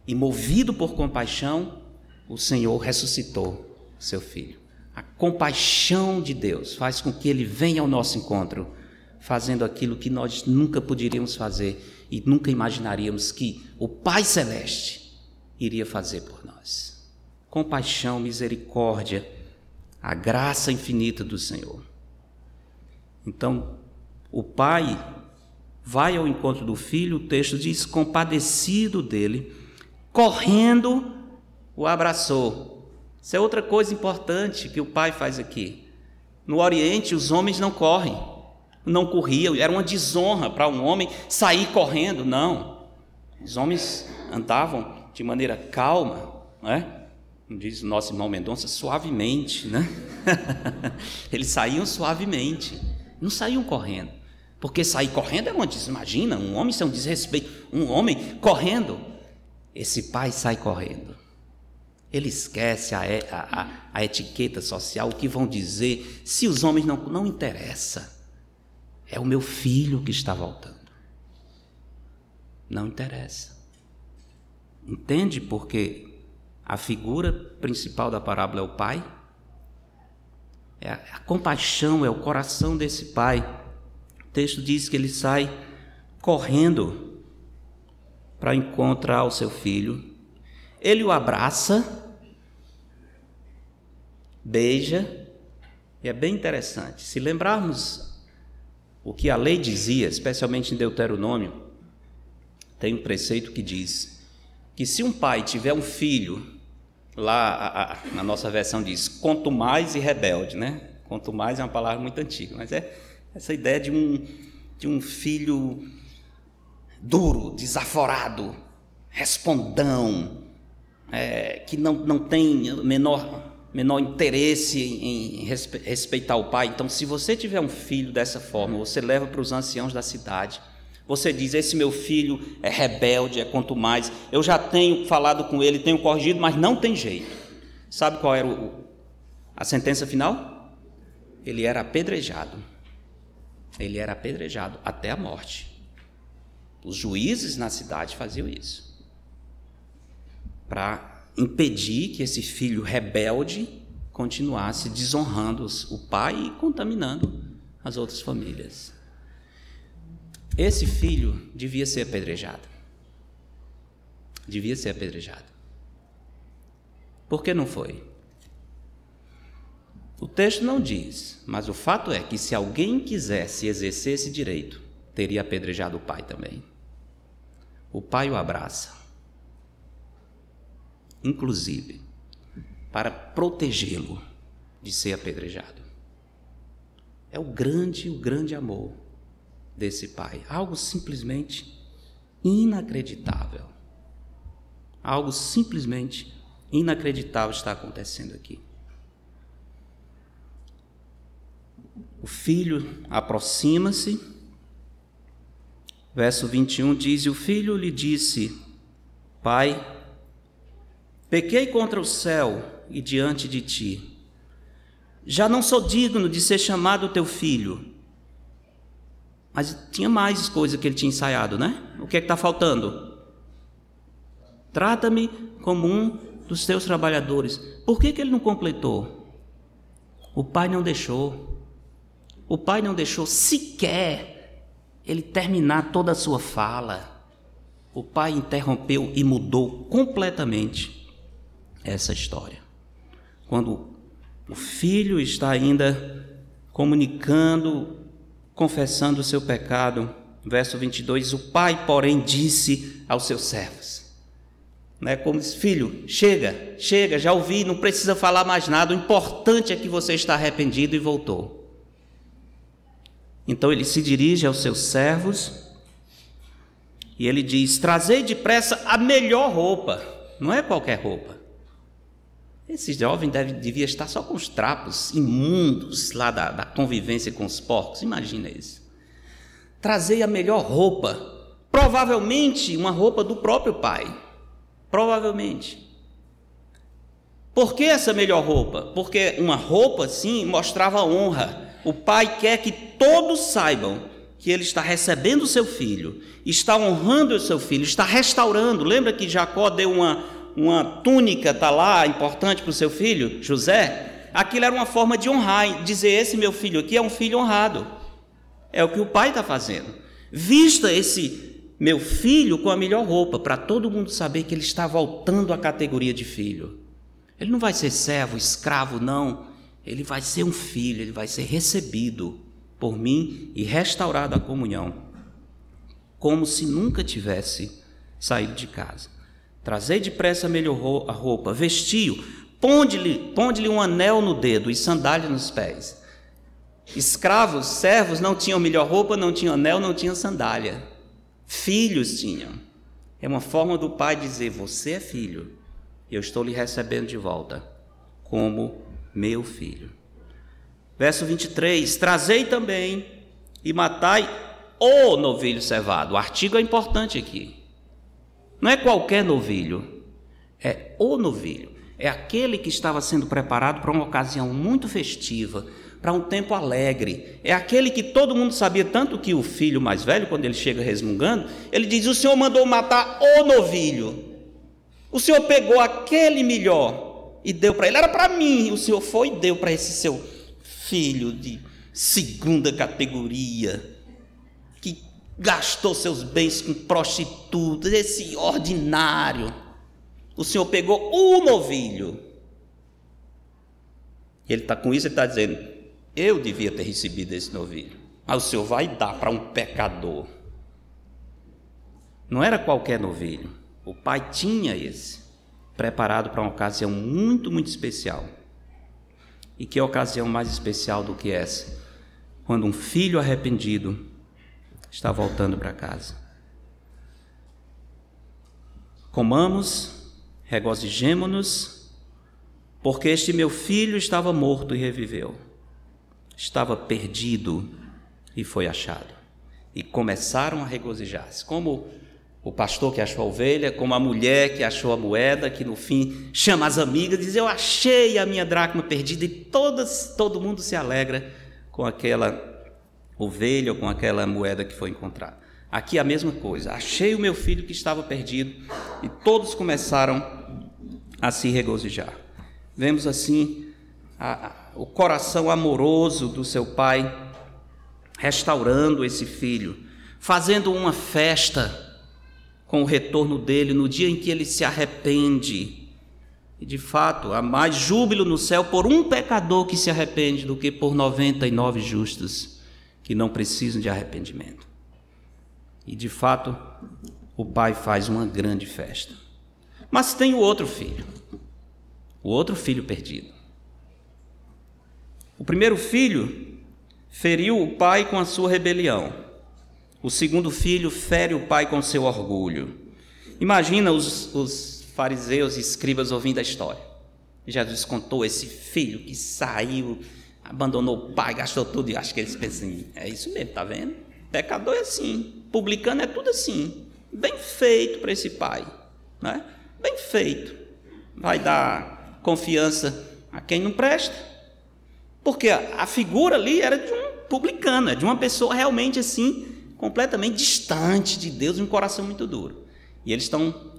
E movido por compaixão, o Senhor ressuscitou seu filho. A compaixão de Deus faz com que ele venha ao nosso encontro, fazendo aquilo que nós nunca poderíamos fazer e nunca imaginaríamos que o Pai Celeste iria fazer por nós. Compaixão, misericórdia, a graça infinita do Senhor. Então, o Pai vai ao encontro do filho, o texto diz, compadecido dele, correndo, o abraçou isso é outra coisa importante que o pai faz aqui. No Oriente, os homens não correm, não corriam, era uma desonra para um homem sair correndo, não. Os homens andavam de maneira calma, não é? Diz o nosso irmão Mendonça, suavemente, né? Eles saíam suavemente, não saíam correndo. Porque sair correndo é uma imagina, um homem ser um desrespeito, um homem correndo. Esse pai sai correndo. Ele esquece a, a, a, etiqueta social, o que vão dizer, se os homens não, não interessa. É o meu filho que está voltando. Não interessa. Entende porque a figura principal da parábola é o pai? É a, a compaixão, é o coração desse pai. Texto diz que ele sai correndo para encontrar o seu filho ele o abraça, beija, e é bem interessante. Se lembrarmos o que a lei dizia, especialmente em Deuteronômio, tem um preceito que diz que se um pai tiver um filho, lá a, a, na nossa versão diz, quanto mais e rebelde, né? Quanto mais é uma palavra muito antiga, mas é essa ideia de um, de um filho duro, desaforado, respondão, é, que não, não tem menor, menor interesse em, em respeitar o pai. Então, se você tiver um filho dessa forma, você leva para os anciãos da cidade. Você diz: Esse meu filho é rebelde, é quanto mais. Eu já tenho falado com ele, tenho corrigido, mas não tem jeito. Sabe qual era o, a sentença final? Ele era apedrejado. Ele era apedrejado até a morte. Os juízes na cidade faziam isso para impedir que esse filho rebelde continuasse desonrando o pai e contaminando as outras famílias. Esse filho devia ser apedrejado. Devia ser apedrejado. Por que não foi? O texto não diz, mas o fato é que se alguém quisesse exercer esse direito, teria apedrejado o pai também. O pai o abraça, inclusive, para protegê-lo de ser apedrejado. É o grande, o grande amor desse pai. Algo simplesmente inacreditável. Algo simplesmente inacreditável está acontecendo aqui. O filho aproxima-se. Verso 21 diz: E o filho lhe disse: Pai, Pequei contra o céu e diante de ti. Já não sou digno de ser chamado teu filho. Mas tinha mais coisa que ele tinha ensaiado, né? O que é que está faltando? Trata-me como um dos teus trabalhadores. Por que, que ele não completou? O pai não deixou. O pai não deixou sequer ele terminar toda a sua fala. O pai interrompeu e mudou completamente essa história. Quando o filho está ainda comunicando, confessando o seu pecado, verso 22, o pai, porém, disse aos seus servos, né, como diz, filho, chega, chega, já ouvi, não precisa falar mais nada, o importante é que você está arrependido e voltou. Então ele se dirige aos seus servos e ele diz: Trazei depressa a melhor roupa, não é qualquer roupa, Esse jovem deve, devia estar só com os trapos imundos lá da, da convivência com os porcos. Imagina isso. Trazei a melhor roupa, provavelmente uma roupa do próprio pai. Provavelmente. Por que essa melhor roupa? Porque uma roupa assim mostrava honra. O pai quer que todos saibam que ele está recebendo o seu filho, está honrando o seu filho, está restaurando. Lembra que Jacó deu uma, uma túnica, está lá, importante para o seu filho, José? Aquilo era uma forma de honrar, dizer: esse meu filho aqui é um filho honrado. É o que o pai está fazendo. Vista esse meu filho com a melhor roupa, para todo mundo saber que ele está voltando à categoria de filho. Ele não vai ser servo, escravo, não. Ele vai ser um filho, ele vai ser recebido por mim e restaurado a comunhão, como se nunca tivesse saído de casa. Trazei depressa a melhor roupa, vestiu, ponde-lhe ponde um anel no dedo e sandália nos pés. Escravos, servos não tinham melhor roupa, não tinham anel, não tinham sandália. Filhos tinham. É uma forma do pai dizer: Você é filho, eu estou lhe recebendo de volta como meu filho. Verso 23: Trazei também e matai o novilho cevado. O artigo é importante aqui. Não é qualquer novilho, é o novilho. É aquele que estava sendo preparado para uma ocasião muito festiva, para um tempo alegre. É aquele que todo mundo sabia, tanto que o filho mais velho, quando ele chega resmungando, ele diz: O Senhor mandou matar o novilho. O Senhor pegou aquele melhor e deu para ele. Era para mim. O Senhor foi e deu para esse seu filho de segunda categoria, que gastou seus bens com prostitutas, esse ordinário. O Senhor pegou o novilho. Ele está com isso, ele está dizendo: Eu devia ter recebido esse novilho. Mas o Senhor vai dar para um pecador. Não era qualquer novilho. O pai tinha esse, preparado para uma ocasião muito, muito especial. E que ocasião mais especial do que essa? Quando um filho arrependido está voltando para casa. Comamos, regozijemo-nos, porque este meu filho estava morto e reviveu, estava perdido e foi achado. E começaram a regozijar-se, como o pastor que achou a ovelha, como a mulher que achou a moeda, que no fim chama as amigas e diz: Eu achei a minha dracma perdida, e todas, todo mundo se alegra com aquela ovelha ou com aquela moeda que foi encontrada. Aqui a mesma coisa, achei o meu filho que estava perdido, e todos começaram a se regozijar. Vemos assim a, a, o coração amoroso do seu pai restaurando esse filho, fazendo uma festa com o retorno dele no dia em que ele se arrepende. E de fato, há mais júbilo no céu por um pecador que se arrepende do que por 99 justos que não precisam de arrependimento. E de fato, o pai faz uma grande festa. Mas tem o outro filho, o outro filho perdido. O primeiro filho feriu o pai com a sua rebelião. O segundo filho fere o pai com seu orgulho. Imagina os, os fariseus e escribas ouvindo a história. Jesus contou esse filho que saiu, abandonou o pai, gastou tudo, e acho que eles pensam, é isso mesmo, tá vendo? Pecador é assim, publicano é tudo assim. Bem feito para esse pai, né? Bem feito. Vai dar confiança a quem não presta. Porque a, figura ali era de um publicano, é de uma pessoa realmente assim, completamente distante de Deus, um coração muito duro. E eles estão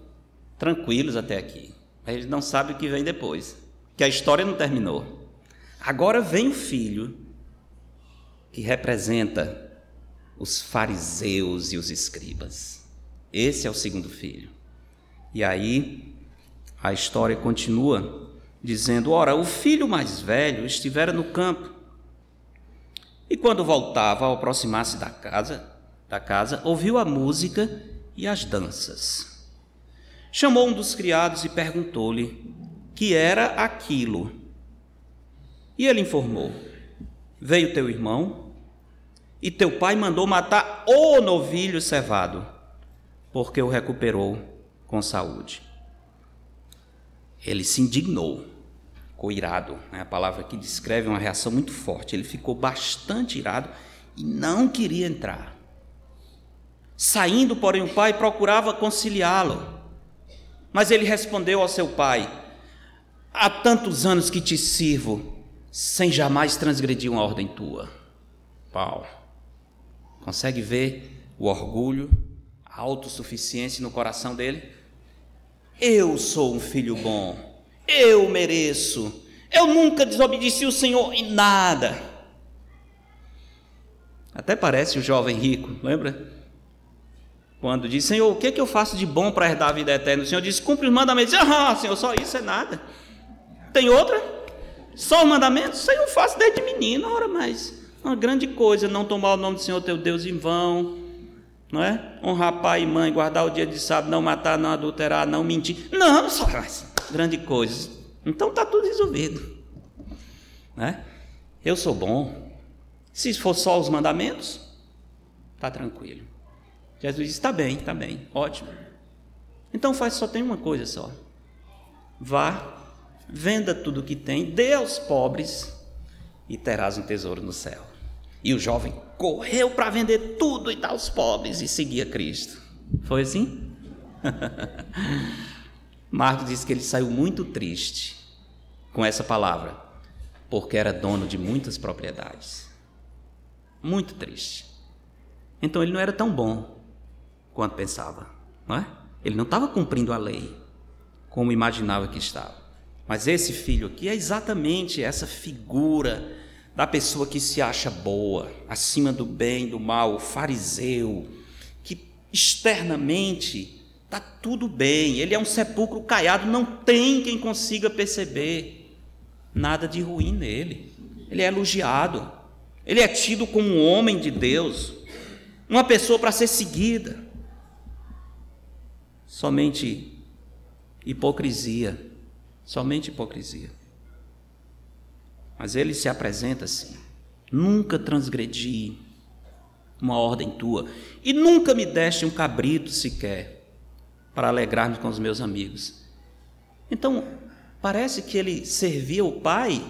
tranquilos até aqui. Eles não sabem o que vem depois, que a história não terminou. Agora vem o filho que representa os fariseus e os escribas. Esse é o segundo filho. E aí a história continua dizendo: Ora, o filho mais velho estivera no campo. E quando voltava, ao aproximar-se da casa, da casa, ouviu a música e as danças. Chamou um dos criados e perguntou-lhe que era aquilo. E ele informou: Veio teu irmão e teu pai mandou matar o novilho cevado, porque o recuperou com saúde. Ele se indignou. ficou irado. Né? A palavra aqui descreve uma reação muito forte. Ele ficou bastante irado e não queria entrar. Saindo, porém, o pai procurava conciliá-lo. Mas ele respondeu ao seu pai: Há tantos anos que te sirvo, sem jamais transgredir uma ordem tua. Pau. Consegue ver o orgulho, a autossuficiência no coração dele? Eu sou um filho bom, eu mereço, eu nunca desobedeci o Senhor em nada. Até parece o jovem rico, lembra? Quando diz, Senhor, o que, é que eu faço de bom para herdar a vida eterna? O Senhor diz, cumpre os mandamentos. Ah, Senhor, só isso é nada. Tem outra? Só os mandamentos? Isso aí eu faço desde menino, ora, mas uma grande coisa não tomar o nome do Senhor teu Deus em vão, não é? Honrar pai e mãe, guardar o dia de sábado, não matar, não adulterar, não mentir. Não, só grande coisa. Então está tudo resolvido. Né? Eu sou bom. Se for só os mandamentos, está tranquilo. Jesus disse: está bem, está bem, ótimo. Então faz só tem uma coisa só. Vá, venda tudo o que tem, dê aos pobres e terás um tesouro no céu. E o jovem correu para vender tudo e dar aos pobres e seguia Cristo. Foi assim? Marcos diz que ele saiu muito triste com essa palavra, porque era dono de muitas propriedades. Muito triste. Então ele não era tão bom quanto pensava, não é? Ele não estava cumprindo a lei como imaginava que estava. Mas esse filho aqui é exatamente essa figura da pessoa que se acha boa, acima do bem, do mal, o fariseu, que externamente Está tudo bem, ele é um sepulcro caiado, não tem quem consiga perceber nada de ruim nele. Ele é elogiado, ele é tido como um homem de Deus, uma pessoa para ser seguida. Somente hipocrisia, somente hipocrisia. Mas ele se apresenta assim: nunca transgredi uma ordem tua, e nunca me deste um cabrito sequer para alegrar-me com os meus amigos. Então, parece que ele servia o pai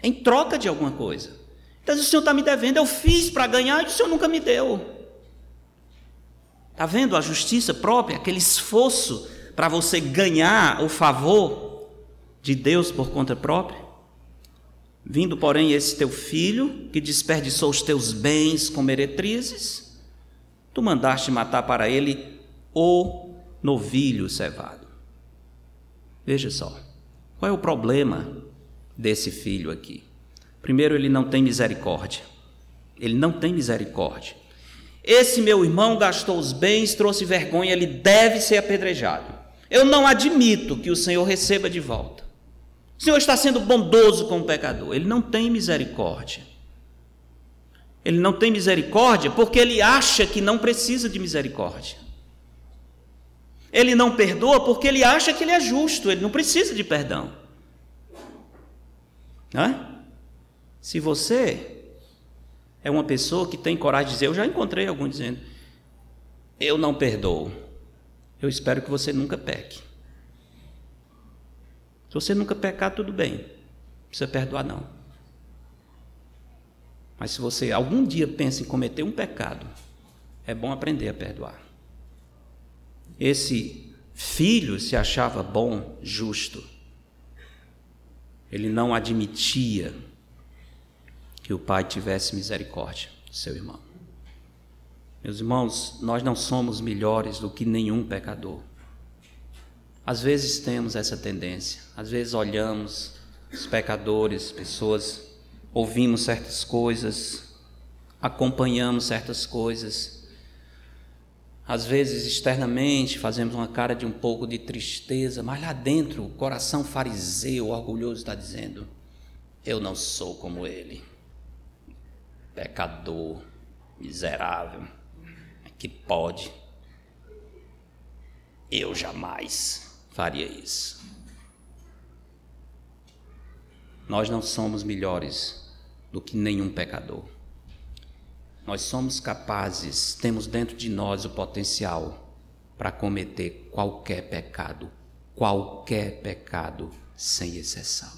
em troca de alguma coisa. Então, o senhor está me devendo, eu fiz para ganhar e o senhor nunca me deu. Está vendo a justiça própria, aquele esforço para você ganhar o favor de Deus por conta própria? Vindo, porém, esse teu filho, que desperdiçou os teus bens com meretrizes, tu mandaste matar para ele o novilho cevado. Veja só, qual é o problema desse filho aqui? Primeiro, ele não tem misericórdia. Ele não tem misericórdia. Esse meu irmão gastou os bens, trouxe vergonha, ele deve ser apedrejado. Eu não admito que o Senhor receba de volta. O Senhor está sendo bondoso com o pecador. Ele não tem misericórdia. Ele não tem misericórdia porque ele acha que não precisa de misericórdia. Ele não perdoa porque ele acha que ele é justo, ele não precisa de perdão. Não é? Se você é uma pessoa que tem coragem de dizer, eu já encontrei algum dizendo, eu não perdoo, eu espero que você nunca peque. Se você nunca pecar, tudo bem, não precisa perdoar não. Mas se você algum dia pensa em cometer um pecado, é bom aprender a perdoar. Esse filho se achava bom, justo. Ele não admitia que o pai tivesse misericórdia do seu irmão. Meus irmãos, nós não somos melhores do que nenhum pecador. Às vezes temos essa tendência, às vezes olhamos os pecadores, pessoas, ouvimos certas coisas, acompanhamos certas coisas às vezes, externamente, fazemos uma cara de um pouco de tristeza, mas lá dentro, o coração fariseu, orgulhoso, está dizendo: Eu não sou como ele, pecador, miserável, que pode. Eu jamais faria isso. Nós não somos melhores do que nenhum pecador. Nós somos capazes, temos dentro de nós o potencial para cometer qualquer pecado, qualquer pecado, sem exceção.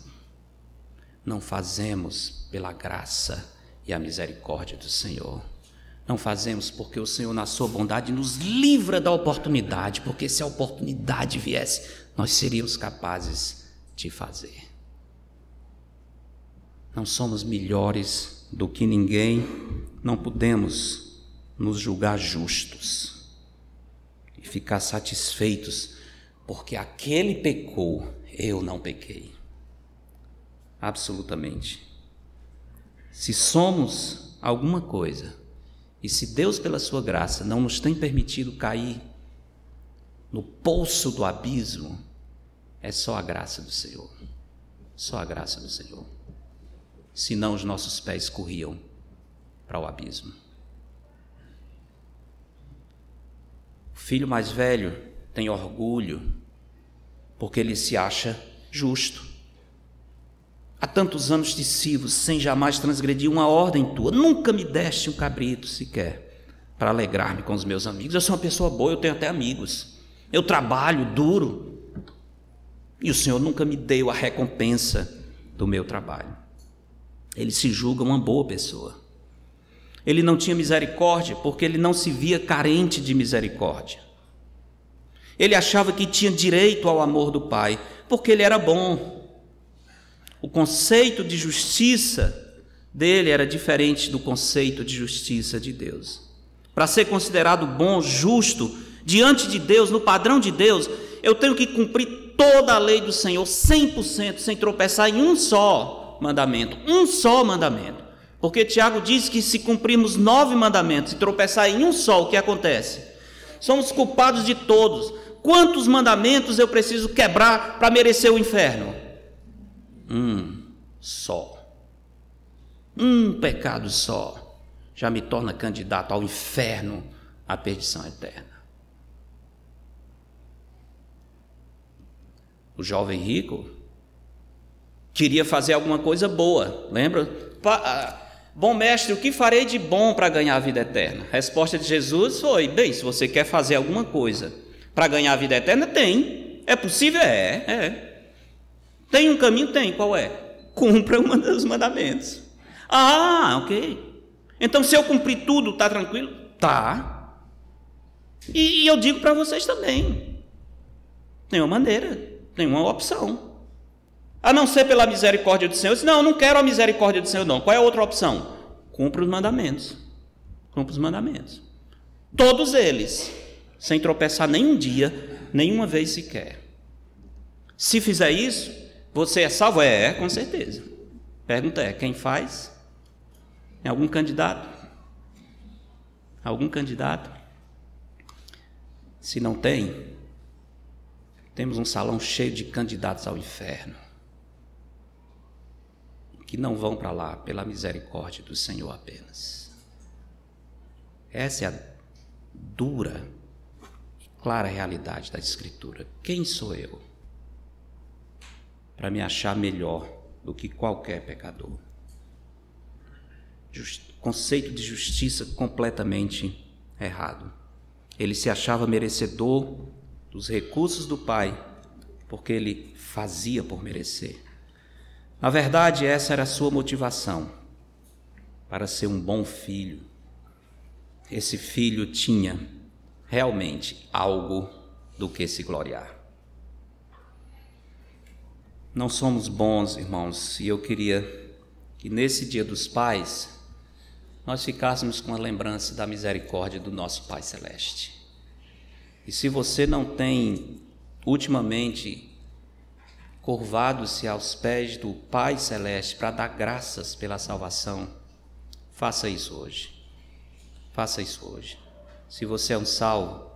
não fazemos pela graça e a misericórdia do Senhor. Não fazemos porque o Senhor, na sua bondade, nos livra da oportunidade, porque se a oportunidade viesse, nós seríamos capazes de fazer. Não somos melhores do que ninguém, não podemos nos julgar justos e ficar satisfeitos porque aquele pecou, eu não pequei. Absolutamente. Se somos alguma coisa, e se Deus, pela sua graça, não nos tem permitido cair no poço do abismo, é só a graça do Senhor. Só a graça do Senhor. Senão os nossos pés corriam para o abismo. O filho mais velho tem orgulho porque ele se acha justo. Há tantos anos te sirvo sem jamais transgredir uma ordem tua. Nunca me deste um cabrito sequer para alegrar-me com os meus amigos. Eu sou uma pessoa boa, eu tenho até amigos. Eu trabalho duro. E o Senhor nunca me deu a recompensa do meu trabalho. Ele se julga uma boa pessoa. Ele não tinha misericórdia porque ele não se via carente de misericórdia. Ele achava que tinha direito ao amor do Pai porque ele era bom o conceito de justiça dele era diferente do conceito de justiça de Deus. Para ser considerado bom, justo, diante de Deus, no padrão de Deus, eu tenho que cumprir toda a lei do Senhor 100%, sem tropeçar em um só mandamento. Um só mandamento. Porque Tiago diz que se cumprirmos nove mandamentos e tropeçar em um só, o que acontece? Somos culpados de todos. Quantos mandamentos eu preciso quebrar para merecer o inferno? Um só. Um pecado só já me torna candidato ao inferno, à perdição eterna. O jovem rico queria fazer alguma coisa boa, lembra? Ah, bom mestre, o que farei de bom para ganhar a vida eterna? A resposta de Jesus foi: bem, se você quer fazer alguma coisa para ganhar a vida eterna, tem. É possível? É, é. Tem um caminho? Tem. Qual é? Cumpra um dos mandamentos. Ah, ok. Então, se eu cumprir tudo, está tranquilo? Tá. E, e eu digo para vocês também: tem uma maneira, tem uma opção. A não ser pela misericórdia do Senhor. Eu disse, não, eu não quero a misericórdia do Senhor, não. Qual é a outra opção? Cumpra os mandamentos. Cumpra os mandamentos. Todos eles, sem tropeçar nenhum dia, nenhuma vez sequer. Se fizer isso, você é salvo? É, com certeza. Pergunta é: quem faz? É algum candidato? Algum candidato? Se não tem, temos um salão cheio de candidatos ao inferno que não vão para lá pela misericórdia do Senhor apenas. Essa é a dura e clara realidade da Escritura. Quem sou eu? Para me achar melhor do que qualquer pecador. Just, conceito de justiça completamente errado. Ele se achava merecedor dos recursos do Pai, porque ele fazia por merecer. Na verdade, essa era a sua motivação para ser um bom filho. Esse filho tinha realmente algo do que se gloriar. Não somos bons, irmãos, e eu queria que nesse Dia dos Pais nós ficássemos com a lembrança da misericórdia do nosso Pai Celeste. E se você não tem ultimamente curvado-se aos pés do Pai Celeste para dar graças pela salvação, faça isso hoje. Faça isso hoje. Se você é um salvo,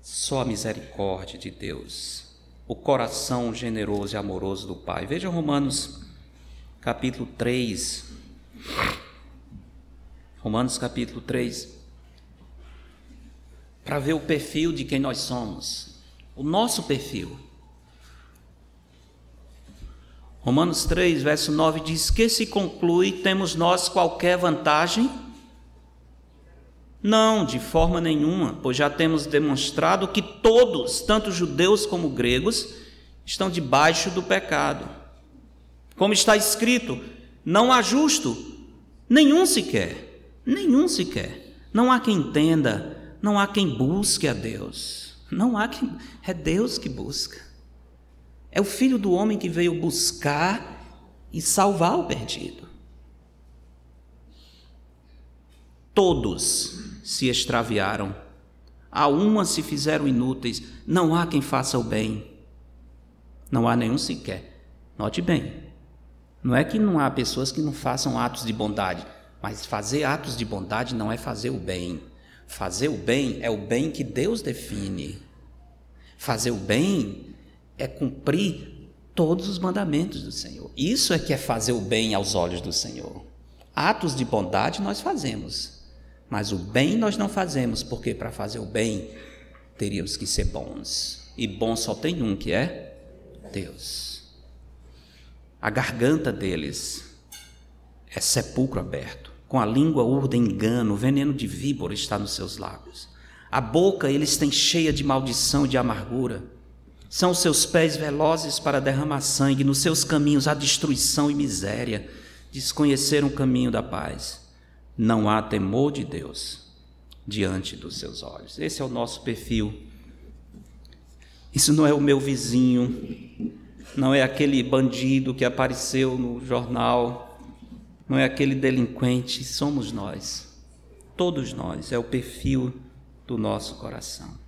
só a misericórdia de Deus o coração generoso e amoroso do Pai. Veja Romanos capítulo 3. Romanos capítulo 3. Para ver o perfil de quem nós somos. O nosso perfil. Romanos 3, verso 9 diz: Que se conclui, temos nós qualquer vantagem? Não, de forma nenhuma, pois já temos demonstrado que todos, tanto judeus como gregos, estão debaixo do pecado. Como está escrito, não há justo, nenhum sequer, nenhum sequer. Não há quem entenda, não há quem busque a Deus. Não há quem, é Deus que busca. É o filho do homem que veio buscar e salvar o perdido. Todos se extraviaram, a uma se fizeram inúteis, não há quem faça o bem. Não há nenhum sequer. Note bem, não é que não há pessoas que não façam atos de bondade, mas fazer atos de bondade não é fazer o bem. Fazer o bem é o bem que Deus define. Fazer o bem é cumprir todos os mandamentos do Senhor. Isso é que é fazer o bem aos olhos do Senhor. Atos de bondade nós fazemos, mas o bem nós não fazemos, porque para fazer o bem teríamos que ser bons. E bom só tem um, que é Deus. A garganta deles é sepulcro aberto, com a língua urda engano, o veneno de víbora está nos seus lábios. A boca eles têm cheia de maldição e de amargura. São os seus pés velozes para derramar sangue, nos seus caminhos há destruição e miséria. Desconheceram o caminho da paz. Não há temor de Deus diante dos seus olhos. Esse é o nosso perfil. Isso não é o meu vizinho, não é aquele bandido que apareceu no jornal, não é aquele delinquente, somos nós. Todos nós, é o perfil do nosso coração.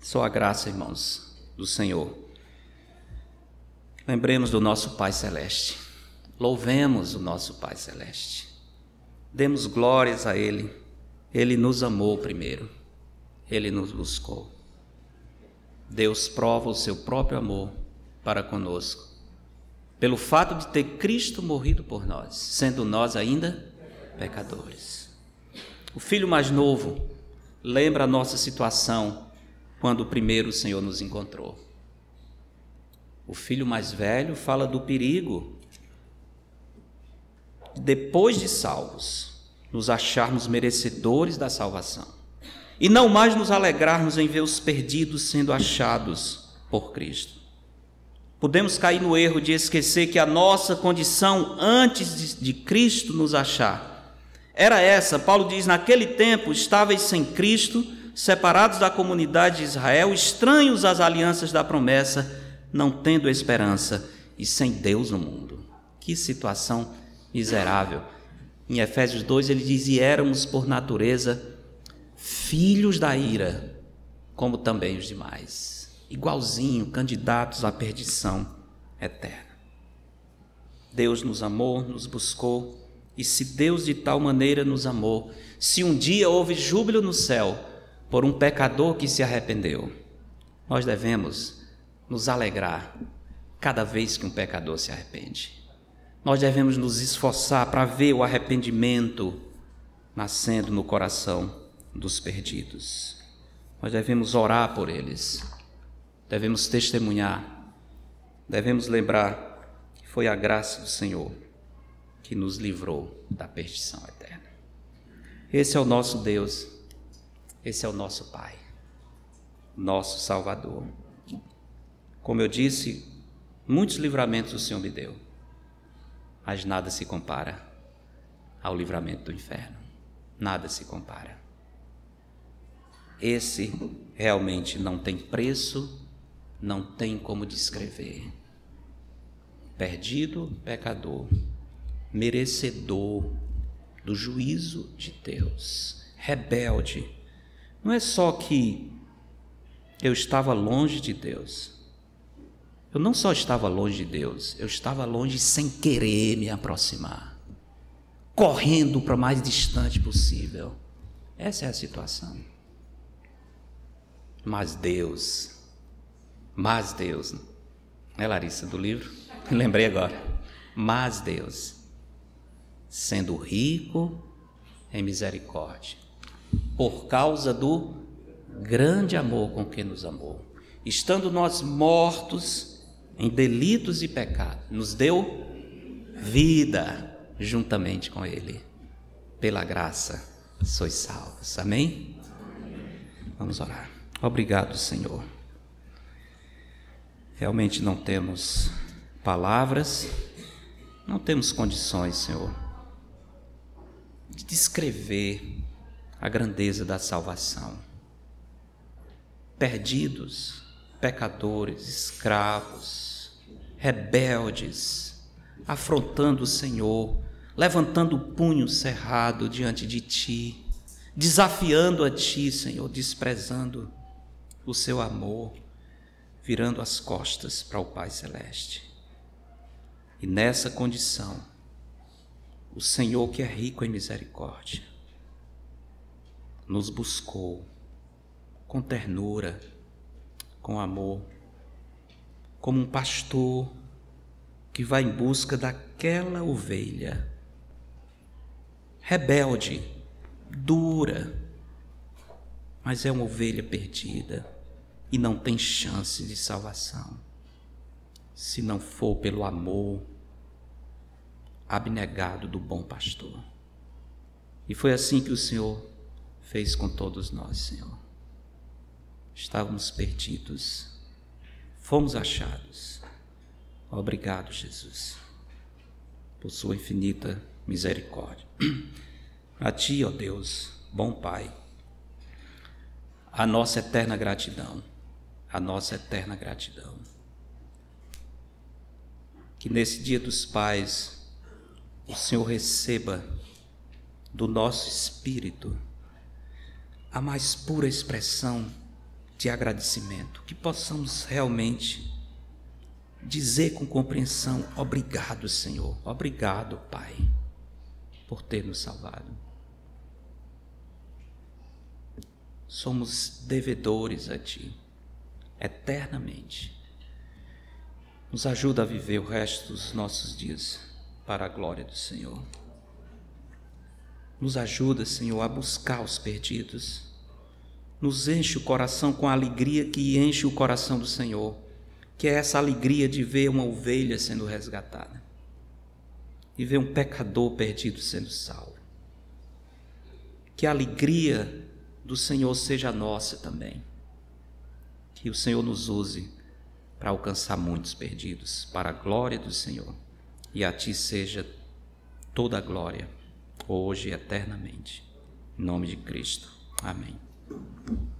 Só a graça, irmãos, do Senhor. Lembremos do nosso Pai Celeste. Louvemos o nosso Pai Celeste. Demos glórias a Ele. Ele nos amou primeiro. Ele nos buscou. Deus prova o seu próprio amor para conosco, pelo fato de ter Cristo morrido por nós, sendo nós ainda pecadores. O filho mais novo lembra a nossa situação quando primeiro o Senhor nos encontrou. O filho mais velho fala do perigo depois de salvos, nos acharmos merecedores da salvação e não mais nos alegrarmos em ver os perdidos sendo achados por Cristo. Podemos cair no erro de esquecer que a nossa condição antes de, Cristo nos achar era essa. Paulo diz: Naquele tempo estáveis sem Cristo, separados da comunidade de Israel, estranhos às alianças da promessa, não tendo esperança e sem Deus no mundo. Que situação miserável. Em Efésios 2 ele diz: E éramos por natureza filhos da ira, como também os demais, igualzinho, candidatos à perdição eterna. Deus nos amou, nos buscou, e se Deus de tal maneira nos amou, se um dia houve júbilo no céu por um pecador que se arrependeu, nós devemos nos alegrar cada vez que um pecador se arrepende. Nós devemos nos esforçar para ver o arrependimento nascendo no coração dos perdidos. Nós devemos orar por eles, devemos testemunhar, devemos lembrar que foi a graça do Senhor que nos livrou da perdição eterna. Esse é o nosso Deus, esse é o nosso Pai, nosso Salvador. Como eu disse, muitos livramentos o Senhor me deu, mas nada se compara ao livramento do inferno. Nada se compara. Esse realmente não tem preço, não tem como descrever. Perdido, pecador, merecedor do juízo de Deus, rebelde. Não é só que eu estava longe de Deus. Eu não só estava longe de Deus, eu estava longe sem querer me aproximar, correndo para o mais distante possível. Essa é a situação. Mas Deus, mas Deus, é Larissa do livro? Lembrei agora. Mas Deus, sendo rico em misericórdia, por causa do grande amor com que nos amou, estando nós mortos em delitos e pecados, nos deu vida juntamente com Ele. Pela graça sois salvos. Amém? Vamos orar. Obrigado, Senhor. Realmente não temos palavras, não temos condições, Senhor, de descrever a grandeza da salvação. Perdidos, pecadores, escravos, rebeldes, afrontando o Senhor, levantando o punho cerrado diante de Ti, desafiando a Ti, Senhor, desprezando o Seu amor, virando as costas para o Pai Celeste. E nessa condição, o Senhor, que é rico em misericórdia, nos buscou com ternura, com amor, como um pastor que vai em busca daquela ovelha rebelde, dura, mas é uma ovelha perdida e não tem chance de salvação se não for pelo amor abnegado do bom pastor. E foi assim que o Senhor fez com todos nós, Senhor. Estávamos perdidos, fomos achados. Obrigado, Jesus, por Sua infinita misericórdia. A Ti, ó Deus, bom Pai, a nossa eterna gratidão, a nossa eterna gratidão. Que nesse Dia dos Pais, o Senhor receba do nosso espírito a mais pura expressão de agradecimento, que possamos realmente dizer com compreensão: obrigado, Senhor, obrigado, Pai, por ter nos salvado. Somos devedores a Ti, eternamente. Nos ajuda a viver o resto dos nossos dias para a glória do Senhor. Nos ajuda, Senhor, a buscar os perdidos. Nos enche o coração com a alegria que enche o coração do Senhor que é essa alegria de ver uma ovelha sendo resgatada e ver um pecador perdido sendo salvo. Que a alegria do Senhor seja nossa também. Que o Senhor nos use para alcançar muitos perdidos, para a glória do Senhor. E a Ti seja toda a glória, hoje e eternamente. Em nome de Cristo. Amém. Thank you.